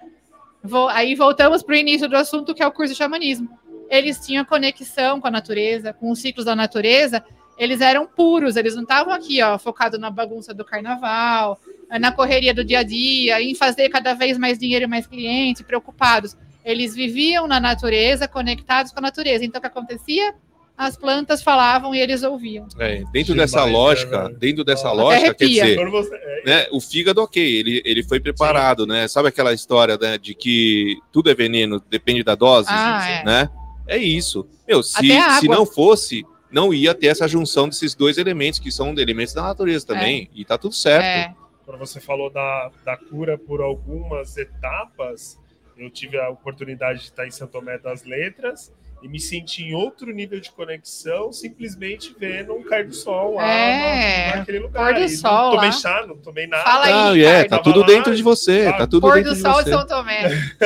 Vou- aí voltamos para o início do assunto, que é o curso de xamanismo. Eles tinham conexão com a natureza, com os ciclos da natureza. Eles eram puros, eles não estavam aqui, ó, focados na bagunça do carnaval, na correria do dia a dia, em fazer cada vez mais dinheiro e mais clientes, preocupados. Eles viviam na natureza, conectados com a natureza. Então, o que acontecia? As plantas falavam e eles ouviam. É, dentro dessa né, lógica, dentro dessa Até lógica, quer dizer, é, né, o fígado, ok, ele, ele foi preparado, né? Sabe aquela história né, de que tudo é veneno, depende da dose, Ah, é. né? É isso. Meu, se, se não fosse, não ia ter essa junção desses dois elementos, que são elementos da natureza também, e tá tudo certo. É. quando você falou da, da cura por algumas etapas, eu tive a oportunidade de estar em São Tomé das Letras e me senti em outro nível de conexão, simplesmente vendo um cair do sol lá É, na- naquele lugar. pôr do E sol não tomei lá. chá, não tomei nada. Fala aí, Não, é, tá tudo lá, dentro de você, sabe? tá tudo Pôr dentro do sol de São Tomé.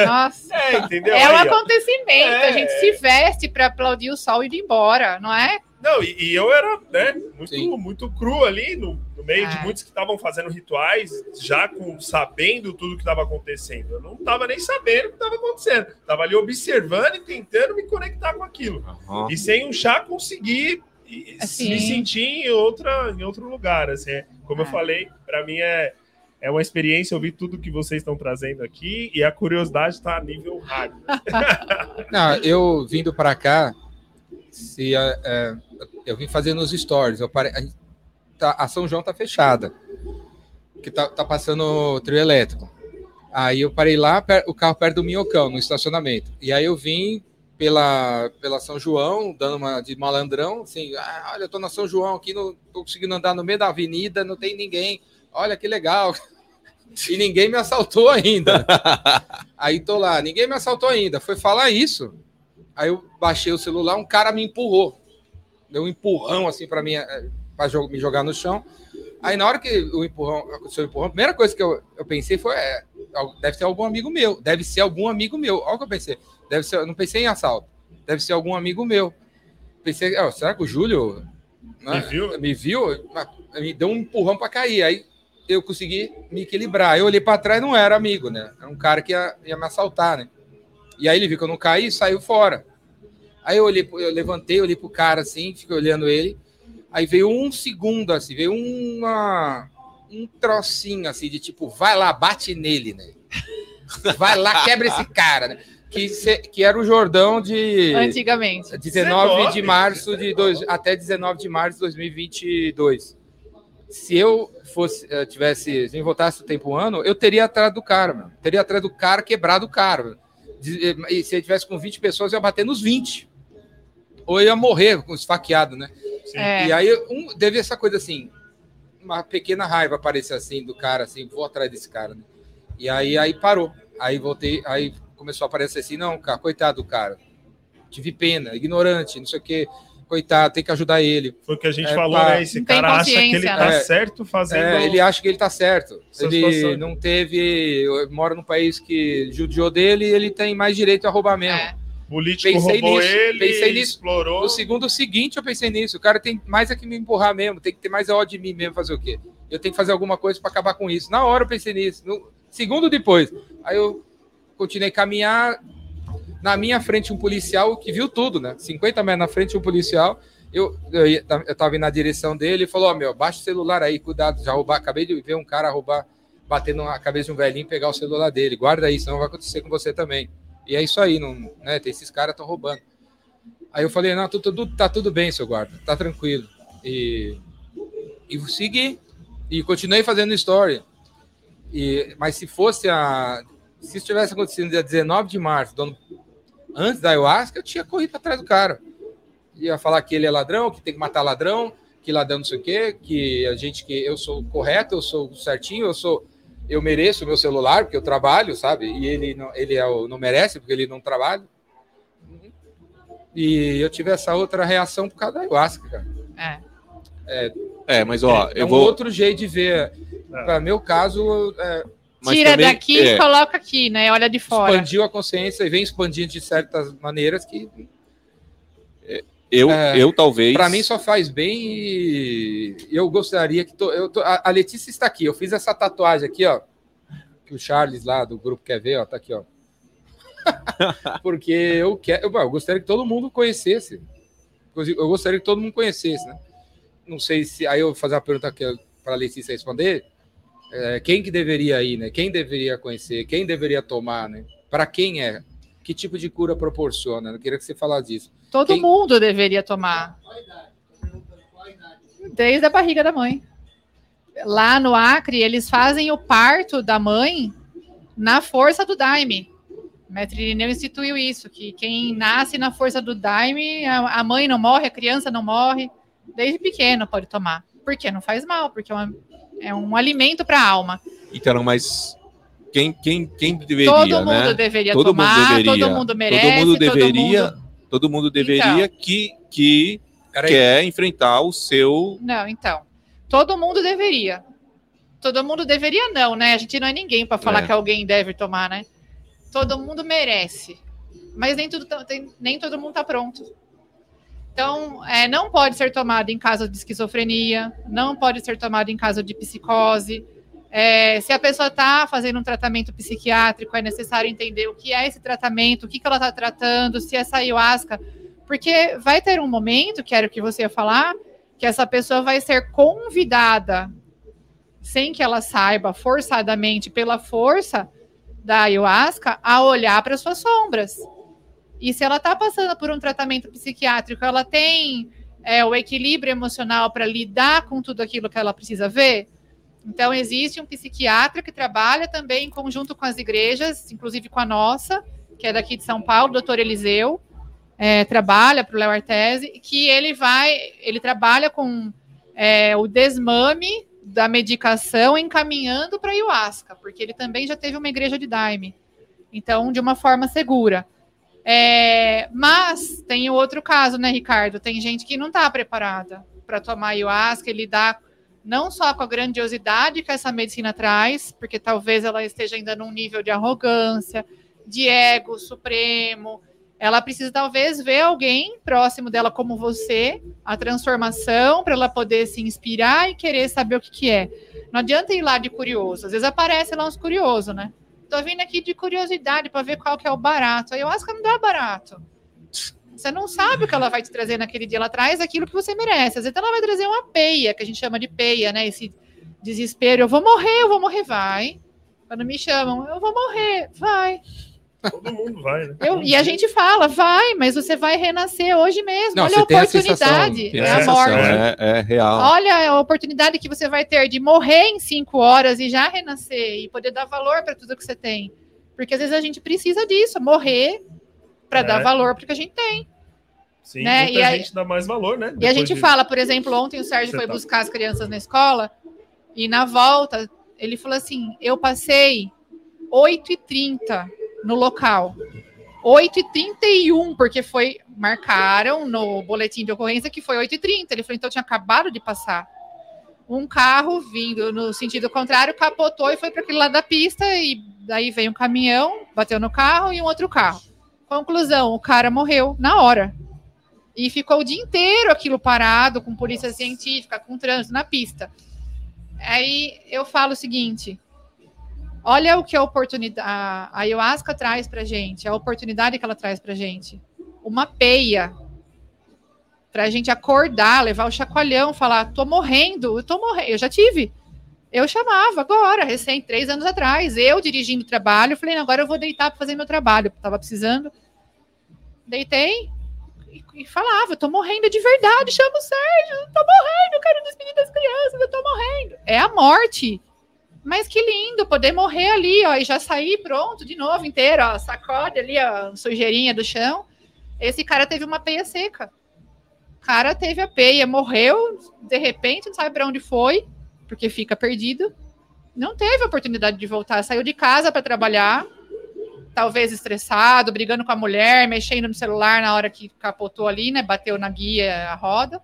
Nossa. É, entendeu? É um Aí, acontecimento. É. A gente se veste para aplaudir o sol e ir embora, não é? Não, e, e eu era né, muito, Sim. muito cru ali, no, no meio de É. muitos que estavam fazendo rituais, já com sabendo tudo que estava acontecendo. Eu não estava nem sabendo o que estava acontecendo. Estava ali observando e tentando me conectar com aquilo. Aham. E sem um chá conseguir e- Assim. me sentir em, outra, em outro lugar. Assim, é, como eu É. falei, para mim é, é uma experiência ouvir tudo que vocês estão trazendo aqui e a curiosidade está a nível rádio. *laughs* Não, eu vindo para cá, se, é, é, eu vim fazendo os stories. Eu parei, a, tá- a São João tá fechada, que tá, tá passando o trio elétrico. Aí eu parei lá, o carro perto do Minhocão, no estacionamento. E aí eu vim pela, pela São João, dando uma de malandrão, assim, ah, olha, eu tô na São João aqui, não tô conseguindo andar no meio da avenida, não tem ninguém. Olha que legal. e ninguém me assaltou ainda. *laughs* Aí tô lá, ninguém me assaltou ainda. Foi falar isso. Aí eu baixei o celular, um cara me empurrou. Deu um empurrão assim para mim, para me jogar no chão. Aí na hora que o empurrão aconteceu o empurrão, a primeira coisa que eu, eu pensei foi: é, deve ser algum amigo meu, deve ser algum amigo meu. Olha o que eu pensei. Deve ser, não pensei em assalto, deve ser algum amigo meu. Pensei, oh, será que o Júlio né, Me viu? me viu? Me deu um empurrão para cair. Aí eu consegui me equilibrar. Eu olhei para trás, não era amigo, né? Era um cara que ia, ia me assaltar, né? E aí ele viu que eu não caí e saiu fora. Aí eu olhei, eu levantei, olhei pro cara assim, fiquei olhando ele. Aí veio um segundo, assim, veio uma, um trocinho assim, de tipo, vai lá, bate nele, né? *laughs* Vai lá, quebra esse cara, né? Que, se- que era o Jordão de Antigamente. 19 de março de dois, até 19 de março de 2022. Se eu fosse eh, tivesse, se eu voltasse o tempo um ano, eu teria atrás do cara, mano. Teria atrás do cara, quebrado o cara. mano. Eh, E se eu tivesse com 20 pessoas, eu ia bater nos 20. Ou eu ia morrer com esfaqueado, né? Sim. É. E aí um, teve essa coisa assim, uma pequena raiva aparecer assim do cara, assim, vou atrás desse cara, né? E aí, aí parou. Aí voltei, aí começou a aparecer assim, não, cara, coitado do cara. Tive pena, ignorante, não sei o quê. Coitado, tem que ajudar ele. Foi o que a gente É, falou, pá. né? Esse cara acha que ele tá né? certo fazendo. É, ele acha que ele tá certo. Essa Ele situação. não teve. Mora num país que judiou dele e ele tem mais direito a roubar mesmo. Político Pensei roubou nisso, ele, pensei nisso. explorou. No segundo seguinte, eu pensei nisso. O cara tem mais é que me empurrar mesmo, tem que ter mais ódio de mim mesmo fazer o quê? Eu tenho que fazer alguma coisa para acabar com isso. Na hora eu pensei nisso. No segundo depois. Aí eu continuei a caminhar. Na minha frente, um policial que viu tudo, né? 50 metros na frente, um policial. Eu, eu, ia- eu tava indo na direção dele e falou: Ó, meu, baixa o celular aí, cuidado, já roubar. Acabei de ver um cara roubar, bater na cabeça de um velhinho pegar o celular dele. Guarda aí, senão vai acontecer com você também. E é isso aí, não, né? Tem esses caras estão roubando. Aí eu falei, não, tudo, tudo- tá tudo bem, seu guarda, tá tranquilo. E, e segui. E continuei fazendo story. E, mas se fosse a. Se isso tivesse acontecido dia 19 de março, do ano- antes da ayahuasca, eu tinha corrido atrás do cara. Ia falar que ele é ladrão, que tem que matar ladrão, que ladrão não sei o quê, que a gente que eu sou correto, eu sou certinho, eu sou eu mereço o meu celular porque eu trabalho, sabe? E ele não, ele é o, não merece porque ele não trabalha. E eu tive essa outra reação por causa da ayahuasca, cara. É. É, mas ó, é eu um vou. outro jeito de ver. Para meu caso, é, mas Tira também- daqui é, e coloca aqui, né? Olha de fora. expandiu a consciência e vem expandindo de certas maneiras que eu, é, eu talvez. para mim só faz bem e eu gostaria que to- eu a a Letícia está aqui. Eu fiz essa tatuagem aqui, ó, que o Charles lá do grupo quer ver, ó, tá aqui, ó. *laughs* Porque eu quero, eu, eu gostaria que todo mundo conhecesse. Eu gostaria que todo mundo conhecesse, né? Não sei se aí eu vou fazer uma pergunta para a Letícia responder. É, quem que deveria ir, né? Quem deveria conhecer? Quem deveria tomar, né? Para quem é? Que tipo de cura proporciona? Eu queria que você falasse disso. Todo Quem- mundo deveria tomar. Desde a barriga da mãe. Lá no Acre, eles fazem o parto da mãe na força do Daime. O mestre Irineu instituiu isso, que quem nasce na força do Daime, a mãe não morre, a criança não morre, desde pequeno pode tomar. Porque não faz mal, porque é, uma- é um alimento para a alma. Então, mas quem, quem, quem deveria, todo mundo né? deveria Todo mundo tomar, deveria. todo mundo merece, todo mundo todo deveria, mundo- todo mundo deveria que, que Peraí. quer enfrentar o seu. Não, então. Todo mundo deveria. Todo mundo deveria, não, né? A gente não é ninguém para falar É. que alguém deve tomar, né? Todo mundo merece. Mas nem, tudo, tá- nem todo mundo tá pronto. Então, é, não pode ser tomado em caso de esquizofrenia, não pode ser tomado em caso de psicose. É, se a pessoa está fazendo um tratamento psiquiátrico, é necessário entender o que é esse tratamento, o que, que ela está tratando, se é essa ayahuasca. Porque vai ter um momento, que era o que você ia falar, que essa pessoa vai ser convidada, sem que ela saiba, forçadamente, pela força da ayahuasca, a olhar para suas sombras. E se ela está passando por um tratamento psiquiátrico, ela tem é, o equilíbrio emocional para lidar com tudo aquilo que ela precisa ver? Então, existe um psiquiatra que trabalha também em conjunto com as igrejas, inclusive com a nossa, que é daqui de São Paulo, doutor Eliseu, é, trabalha para o Léo Artesi, que ele vai, ele trabalha com é, o desmame da medicação encaminhando para ayahuasca, porque ele também já teve uma igreja de daime. Então, de uma forma segura. É, mas tem outro caso, né, Ricardo? Tem gente que não está preparada para tomar ayahuasca e lidar não só com a grandiosidade que essa medicina traz, porque talvez ela esteja ainda num nível de arrogância, de ego supremo. Ela precisa talvez ver alguém próximo dela como você, a transformação, para ela poder se inspirar e querer saber o que, que é. Não adianta ir lá de curioso. Às vezes aparece lá uns curiosos, né? Tô vindo aqui de curiosidade para ver qual que é o barato. Aí eu acho que não dá barato. Você não sabe o que ela vai te trazer naquele dia. Ela traz aquilo que você merece. Às vezes ela vai trazer uma peia, que a gente chama de peia, né? Esse desespero. Eu vou morrer, eu vou morrer, vai. Quando me chamam, eu vou morrer, vai. Todo mundo vai, né? Eu, e a gente fala, vai, mas você vai renascer hoje mesmo. Não, Olha a a oportunidade. sensação, tem é a a morte. É, é real. Olha a oportunidade que você vai ter de morrer em cinco horas e já renascer e poder dar valor para tudo que você tem. Porque às vezes a gente precisa disso, morrer para É. dar valor para o que a gente tem. Sim, Né? muita E aí- gente dá mais valor, né? E a Depois gente de- fala, por exemplo, ontem o Sérgio Você foi tá- buscar as crianças na escola e na volta ele falou assim: eu passei 8h30 no local. 8h31, porque foi. Marcaram no boletim de ocorrência que foi 8h30. Ele falou, então tinha acabado de passar. Um carro vindo no sentido contrário capotou e foi para aquele lado da pista, e daí veio um caminhão, bateu no carro e um outro carro. Conclusão: o cara morreu na hora. E ficou o dia inteiro aquilo parado, com polícia científica, com trânsito na pista. Aí eu falo o seguinte: olha o que a oportunidade, a ayahuasca traz pra gente, a oportunidade que ela traz pra gente. Uma peia pra gente acordar, levar o chacoalhão, falar, tô morrendo, eu tô morrendo. Eu já tive. Eu chamava agora, recém, três anos atrás, eu dirigindo o trabalho, falei, agora eu vou deitar para fazer meu trabalho, tava precisando. Deitei e, e falava, tô morrendo de verdade, chama o Sérgio, tô morrendo, eu quero despedir das crianças, eu tô morrendo. É a morte. Mas que lindo poder morrer ali, ó, e já sair pronto de novo inteiro, ó, sacode ali, ó, sujeirinha do chão. Esse cara teve uma peia seca. O cara teve a peia, morreu, de repente, não sabe para onde foi, porque fica perdido. Não teve oportunidade de voltar, saiu de casa para trabalhar, talvez estressado, brigando com a mulher, mexendo no celular na hora que capotou ali, né? Bateu na guia a roda.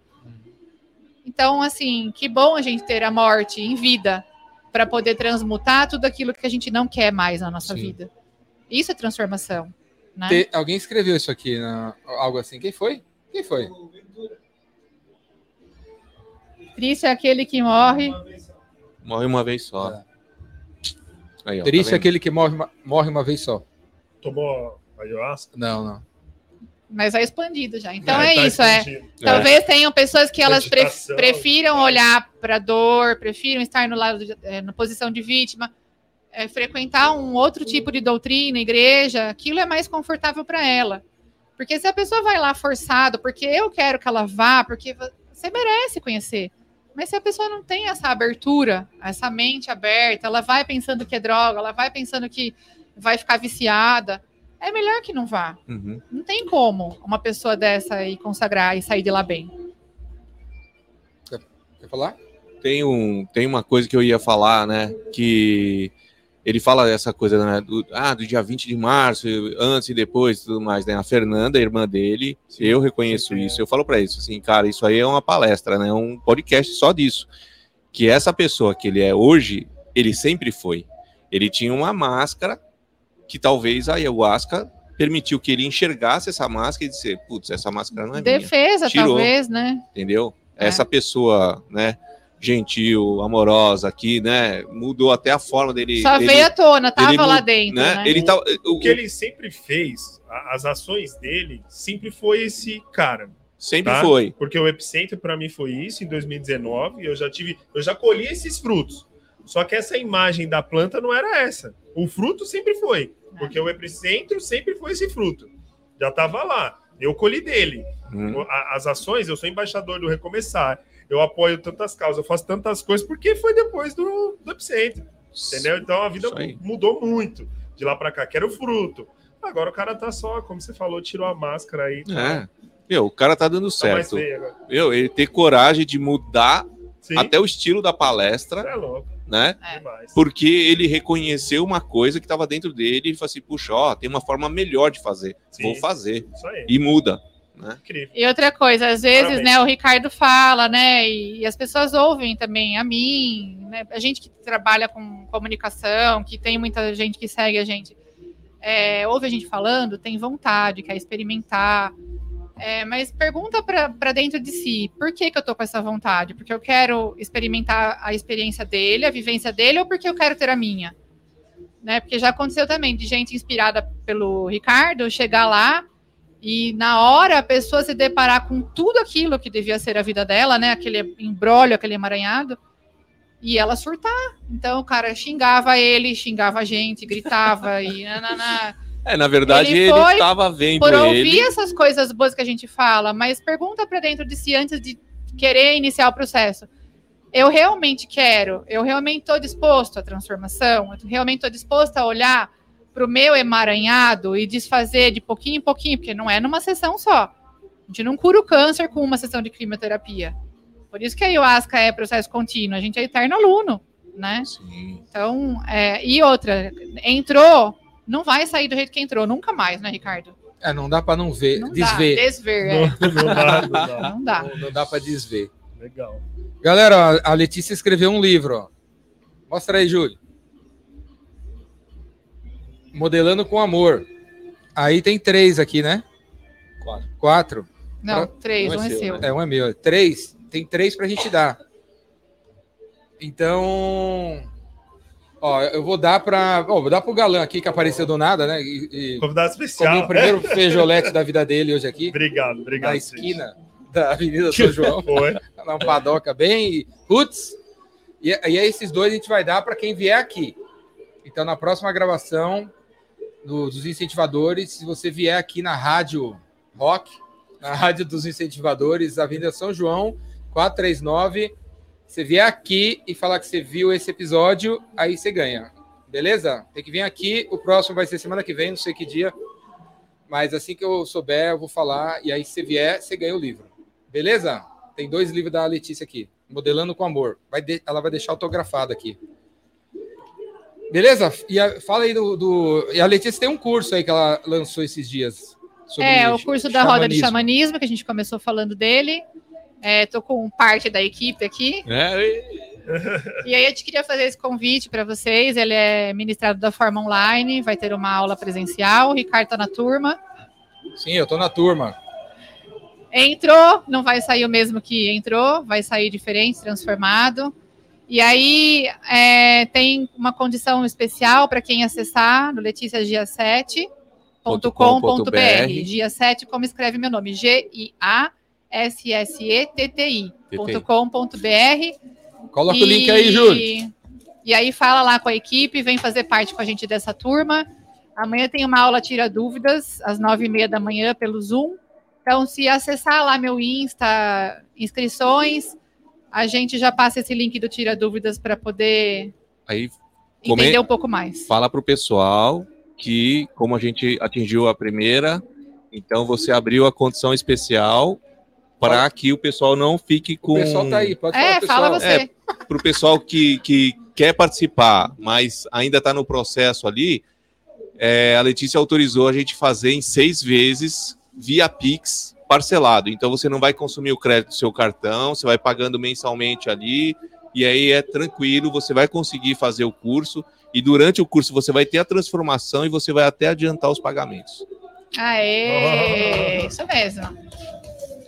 Então, assim, que bom a gente ter a morte em vida para poder transmutar tudo aquilo que a gente não quer mais na nossa Sim. vida. Isso é transformação. Né? Te- alguém escreveu isso aqui, na- algo assim. Quem foi? Quem foi? Triste é aquele que morre. Morre uma vez só. É. Aí, ó, Triste tá é vendo? aquele que morre uma, morre uma vez só. Tomou ayahuasca? Não, não. Mas é expandido já. Então Ah, é tá isso, é. expandido. Talvez tenham pessoas que elas pre- Meditação. prefiram olhar para a dor, prefiram estar no lado de- eh, na posição de vítima, eh, frequentar um outro tipo de doutrina, igreja, aquilo é mais confortável para ela. Porque se a pessoa vai lá forçado, porque eu quero que ela vá, porque vo- você merece conhecer. Mas se a pessoa não tem essa abertura, essa mente aberta, ela vai pensando que é droga, ela vai pensando que vai ficar viciada, é melhor que não vá. Uhum. Não tem como uma pessoa dessa aí consagrar e sair de lá bem. Quer falar? Tem, um, tem uma coisa que eu ia falar, né? Que ele fala essa coisa, né? Do, ah, do dia 20 de março, antes e depois e tudo mais, né? A Fernanda, a irmã dele, eu reconheço Sim. isso. Eu falo pra isso, assim, cara, isso aí é uma palestra, né? Um podcast só disso. Que essa pessoa que ele é hoje, ele sempre foi. Ele tinha uma máscara que talvez a ayahuasca permitiu que ele enxergasse essa máscara e disse, putz, essa máscara não é minha Defesa, talvez, né? entendeu? É. Essa pessoa, né, gentil, amorosa aqui, né, mudou até a forma dele. Só ele, veio à tona, tava ele lá dentro, né? né? Ele tá, O o, que ele sempre fez, as ações dele, sempre foi esse cara. sempre tá? foi. Porque o epicentro para mim foi isso em 2019. e Eu já tive, eu já colhi esses frutos. Só que essa imagem da planta não era essa. O fruto sempre foi, porque o epicentro sempre foi esse fruto. Já estava lá. Eu colhi dele. Hum, As ações, eu sou embaixador do Recomeçar. Eu apoio tantas causas, eu faço tantas coisas, porque foi depois do, do epicentro. Entendeu? Então a vida mudou muito de lá para cá, que era o fruto. Agora o cara tá só, como você falou, tirou a máscara aí. É. Meu, o cara tá dando Tá certo. agora. Meu, ele ter coragem de mudar Sim. até o estilo da palestra, É louco, né? É. Porque ele reconheceu uma coisa que estava dentro dele e falou assim: puxa, ó, tem uma forma melhor de fazer. Sim. Vou fazer. Isso aí, E muda. Né? incrível. E outra coisa, às vezes, Parabéns. né, o Ricardo fala, né, e, e as pessoas ouvem também a mim, né, a gente que trabalha com comunicação, que tem muita gente que segue a gente, é, ouve a gente falando, tem vontade, quer experimentar, é, mas pergunta para dentro de si, por que, que eu tô com essa vontade? Porque eu quero experimentar a experiência dele, a vivência dele, ou porque eu quero ter a minha? Né, porque já aconteceu também de gente inspirada pelo Ricardo chegar lá e na hora a pessoa se deparar com tudo aquilo que devia ser a vida dela, né? Aquele embrólio, aquele emaranhado, e ela surtar. Então o cara xingava ele, xingava a gente, gritava e *laughs* nanana. É, na verdade, Ele ele estava vendo Por ele. ouvir essas coisas boas que a gente fala, mas pergunta para dentro de si antes de querer iniciar o processo. Eu realmente quero, eu realmente estou disposto à transformação, eu realmente estou disposto a olhar para o meu emaranhado e desfazer de pouquinho em pouquinho, porque não é numa sessão só. A gente não cura o câncer com uma sessão de quimioterapia. Por isso que a ayahuasca é processo contínuo, a gente é eterno aluno, né? Sim. Então, é, e outra, entrou, não vai sair do jeito que entrou, nunca mais, né, Ricardo? É, não dá para não ver, Não desver. dá, desver, é. Não, não dá, não dá. *laughs* Não dá. Não, não dá para desver. Legal. Galera, a Letícia escreveu um livro, ó. Mostra aí, Júlio. Modelando com amor. Aí tem três aqui, né? Quatro. Quatro. Não, Pra- três, um é um é seu, seu. né? É, um é meu. Três. Tem três pra gente dar. Então. Ó, eu vou dar pra. Ó, vou dar pro Galã aqui que apareceu do nada, né? E, e Convidado especial. o primeiro *laughs* feijoolete da vida dele hoje aqui. Obrigado, obrigado. na esquina da Avenida São *laughs* João. Foi. na padoca bem. Putz! E, e aí esses dois a gente vai dar para quem vier aqui. Então, na próxima gravação do- dos incentivadores, se você vier aqui na Rádio Rock, na Rádio dos Incentivadores, Avenida São João, 439, você vier aqui e falar que você viu esse episódio, aí você ganha. Beleza? Tem que vir aqui. O próximo vai ser semana que vem, não sei que dia. Mas assim que eu souber, eu vou falar. E aí, se você vier, você ganha o livro. Beleza? Tem dois livros da Letícia aqui. Modelando com Amor. Vai de- Ela vai deixar autografado aqui. Beleza? E a- fala aí do, do- E a Letícia tem um curso aí que ela lançou esses dias. sobre É, o curso da roda de xamanismo. que a gente começou falando dele. É, tô com parte da equipe aqui. É, e- E aí eu te queria fazer esse convite para vocês. Ele é ministrado da forma online, vai ter uma aula presencial. O Ricardo tá na turma. Sim, eu tô na turma. Entrou, não vai sair o mesmo que entrou, vai sair diferente, transformado. E aí é, tem uma condição especial para quem acessar no leticiagia7.com.br. Dia 7, como escreve meu nome? G-I-A-S-S-E-T-T-I.com.br. Coloca o link aí, Júlio. E aí fala lá com a equipe, vem fazer parte com a gente dessa turma. Amanhã tem uma aula Tira Dúvidas, às nove e meia da manhã, pelo Zoom. Então, se acessar lá meu Insta, inscrições, a gente já passa esse link do Tira Dúvidas para poder Aí Come- entender um pouco mais. fala pro pessoal que, como a gente atingiu a primeira, então você abriu a condição especial para que o pessoal não fique com. O pessoal tá aí, pode falar, É, pessoal. fala você. Para o pessoal que, que quer participar, mas ainda está no processo ali, é, a Letícia autorizou a gente fazer em seis vezes via Pix parcelado. Então você não vai consumir o crédito do seu cartão, você vai pagando mensalmente ali, e aí é tranquilo, você vai conseguir fazer o curso, e durante o curso você vai ter a transformação e você vai até adiantar os pagamentos. Aê! *laughs* Isso mesmo.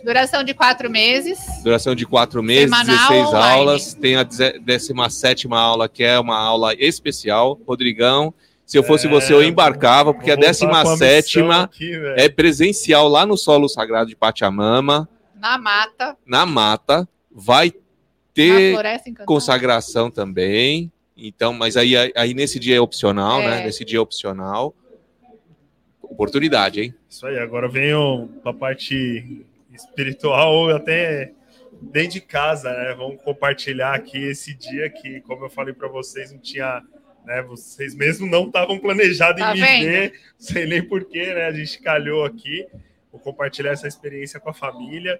Duração de quatro meses. Duração de quatro meses, Semanal 16 online. aulas. Tem a 17 aula, que é uma aula especial. Rodrigão, se eu fosse É, você, eu embarcava, porque a Vou voltar com a missão 17 aqui, velho. é presencial lá no solo sagrado de Pachamama, Na mata, na mata. Vai ter consagração também. Então, mas aí, aí nesse dia é opcional, É. né? Nesse dia é opcional. Oportunidade, hein? Isso aí, agora venho para a parte espiritual ou até dentro de casa, né? Vamos compartilhar aqui esse dia que, como eu falei para vocês, não tinha, né? Vocês mesmo não estavam planejados Tá em me vendo? ver, *laughs* sei nem porquê, né? A gente calhou aqui. Vou compartilhar essa experiência com a família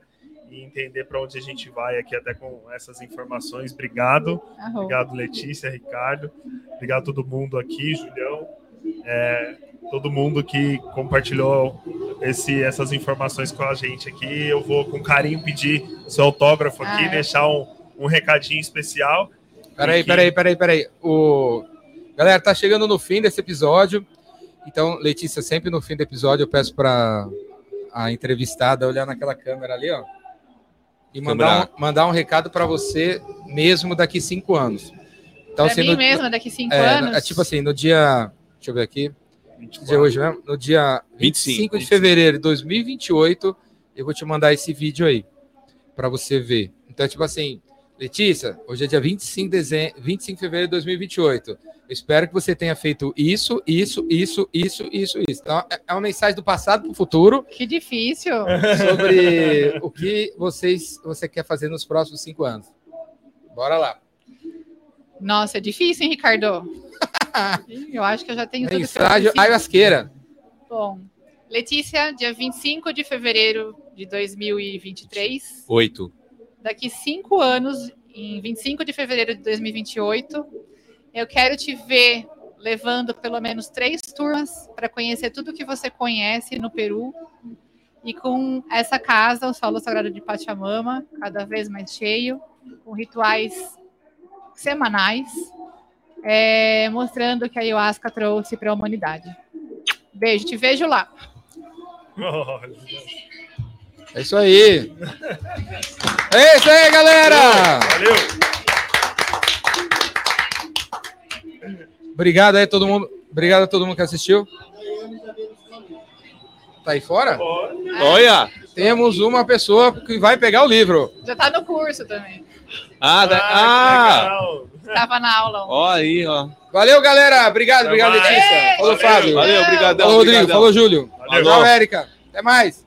e entender para onde a gente vai aqui até com essas informações. Obrigado. Arroba. Obrigado, Letícia, Ricardo. Obrigado a todo mundo aqui, Julião. É, todo mundo que compartilhou esse, essas informações com a gente aqui. Eu vou com carinho pedir seu autógrafo aqui, Ah, é. deixar um, um recadinho especial. Peraí, que- peraí, peraí, peraí. O... Galera, tá chegando no fim desse episódio. Então, Letícia, sempre no fim do episódio eu peço para a entrevistada olhar naquela câmera ali, ó. E mandar um, mandar um recado para você mesmo daqui cinco anos. Então, pra assim, mim no- mesmo, daqui cinco é, anos. é tipo assim, no dia. Deixa eu ver aqui. Que dia hoje mesmo? No dia 25, de 25. fevereiro de 2028, eu vou te mandar esse vídeo aí para você ver. Então, é tipo assim, Letícia, hoje é dia 25 de, dezembro, 25 de fevereiro de 2028. Eu espero que você tenha feito isso, isso, isso, isso, isso, isso. Então, é- é uma mensagem do passado para o futuro Que difícil. sobre o que vocês, você quer fazer nos próximos cinco anos. Bora lá. Nossa, é difícil, hein, Ricardo? *laughs* Eu acho que eu já tenho Mensagem ayahuasqueira. Bom, Letícia, dia 25 de fevereiro de 2023. Oito. Daqui cinco anos, em 25 de fevereiro de 2028, eu quero te ver levando pelo menos três turmas para conhecer tudo que você conhece no Peru. E com essa casa, o Solo Sagrado de Pachamama, cada vez mais cheio, com rituais semanais, é, mostrando o que a ayahuasca trouxe para a humanidade. Beijo, te vejo lá. É isso aí. É isso aí, galera. Valeu! Obrigado aí a todo mundo. Obrigado a todo mundo que assistiu. Tá aí fora? Olha! Temos uma pessoa que vai pegar o livro. Já tá no curso também. Ah, da- que ah! legal. Estava na aula. ó aí, ó. Valeu, galera. Obrigado, obrigado, Até mais. Letícia. Falou, Valeu. Fábio. Valeu, obrigadão. Falou, Rodrigo. obrigadão. Falou, Júlio. Valeu. Tchau, Érica. Até mais.